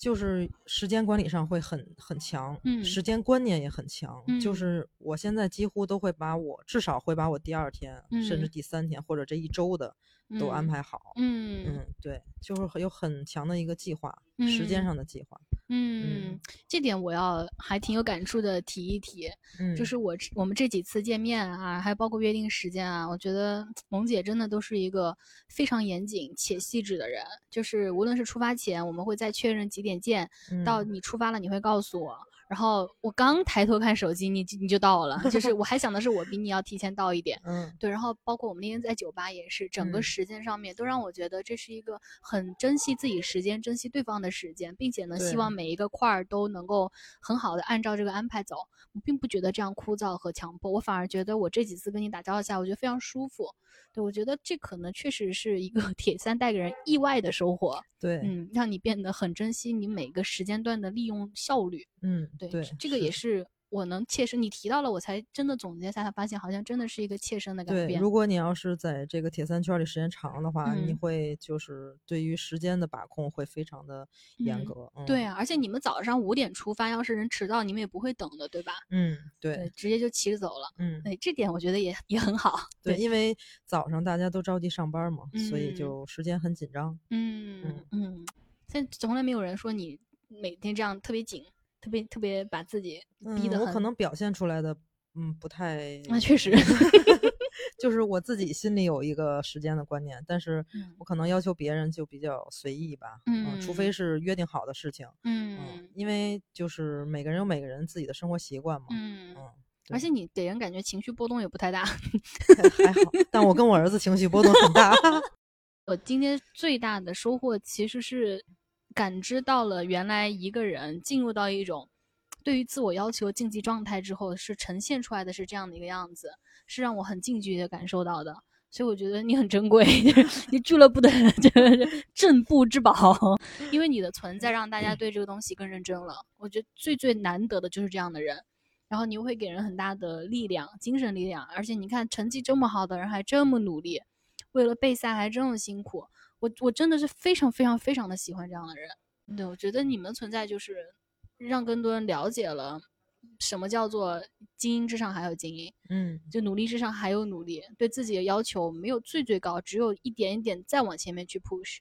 就是时间管理上会很很强，嗯，时间观念也很强，就是我现在几乎都会把我至少会把我第二天，甚至第三天或者这一周的。都安排好，嗯嗯，对，就是有很强的一个计划，时间上的计划，嗯，这点我要还挺有感触的提一提，嗯，就是我我们这几次见面啊，还包括约定时间啊，我觉得萌姐真的都是一个非常严谨且细致的人，就是无论是出发前我们会再确认几点见，到你出发了你会告诉我。然后我刚抬头看手机，你你就到了，就是我还想的是我比你要提前到一点，嗯，对。然后包括我们那天在酒吧也是，整个时间上面都让我觉得这是一个很珍惜自己时间、珍惜对方的时间，并且呢，希望每一个块儿都能够很好的按照这个安排走。我并不觉得这样枯燥和强迫，我反而觉得我这几次跟你打交道下，我觉得非常舒服。对，我觉得这可能确实是一个 铁三带给人意外的收获。对，嗯，让你变得很珍惜你每个时间段的利用效率。嗯，对，对，这个也是。我能切身，你提到了，我才真的总结下来，发现好像真的是一个切身的改变。对，如果你要是在这个铁三圈里时间长的话，你会就是对于时间的把控会非常的严格。对啊，而且你们早上五点出发，要是人迟到，你们也不会等的，对吧？嗯，对，直接就骑着走了。嗯，对，这点我觉得也也很好。对，因为早上大家都着急上班嘛，所以就时间很紧张。嗯嗯嗯，现在从来没有人说你每天这样特别紧。特别特别把自己逼得很，我可能表现出来的，嗯，不太。那确实，就是我自己心里有一个时间的观念，但是我可能要求别人就比较随意吧。嗯，除非是约定好的事情。嗯，因为就是每个人有每个人自己的生活习惯嘛。嗯嗯。而且你给人感觉情绪波动也不太大。还好，但我跟我儿子情绪波动很大。我今天最大的收获其实是。感知到了，原来一个人进入到一种对于自我要求竞技状态之后，是呈现出来的是这样的一个样子，是让我很近距离的感受到的。所以我觉得你很珍贵，你俱乐部的 这个镇部之宝，因为你的存在让大家对这个东西更认真了。我觉得最最难得的就是这样的人，然后你又会给人很大的力量，精神力量。而且你看成绩这么好的人还这么努力，为了备赛还这么辛苦。我我真的是非常非常非常的喜欢这样的人，对我觉得你们存在就是让更多人了解了什么叫做精英之上还有精英，嗯，就努力之上还有努力，对自己的要求没有最最高，只有一点一点再往前面去 push，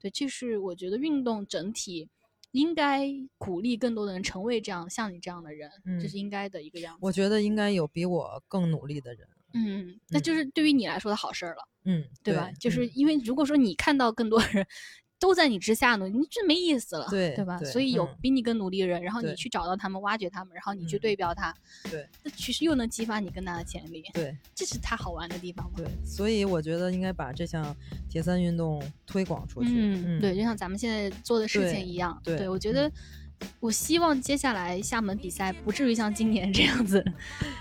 对，这是我觉得运动整体应该鼓励更多的人成为这样像你这样的人，这是应该的一个样子。我觉得应该有比我更努力的人。嗯，那就是对于你来说的好事儿了，嗯，对吧？就是因为如果说你看到更多人都在你之下呢，你这没意思了，对对吧？所以有比你更努力的人，然后你去找到他们，挖掘他们，然后你去对标他，对，那其实又能激发你更大的潜力，对，这是他好玩的地方嘛。对，所以我觉得应该把这项铁三运动推广出去，嗯，对，就像咱们现在做的事情一样，对我觉得。我希望接下来厦门比赛不至于像今年这样子，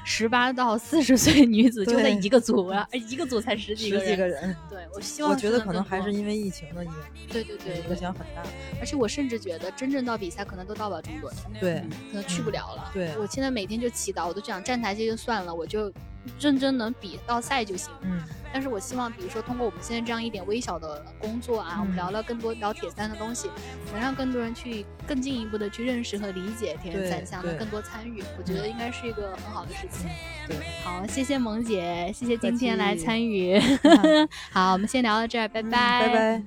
十八到四十岁女子就在一个组啊，一个组才十几个人。对，我希望。我觉得可能还是因为疫情的原因。对对对，影响很大。而且我甚至觉得，真正到比赛可能都到不了这么多。对，可能去不了了。对，我现在每天就祈祷，我都想站台阶就算了，我就认真能比到赛就行，嗯。但是我希望，比如说通过我们现在这样一点微小的工作啊，我们聊聊更多聊铁三的东西，能让更多人去更进一步的去认识和理解铁人三项的更多参与，我觉得应该是一个很好的事情。对，好，谢谢萌姐，谢谢今天来参与。好，我们先聊到这儿，拜拜。拜拜。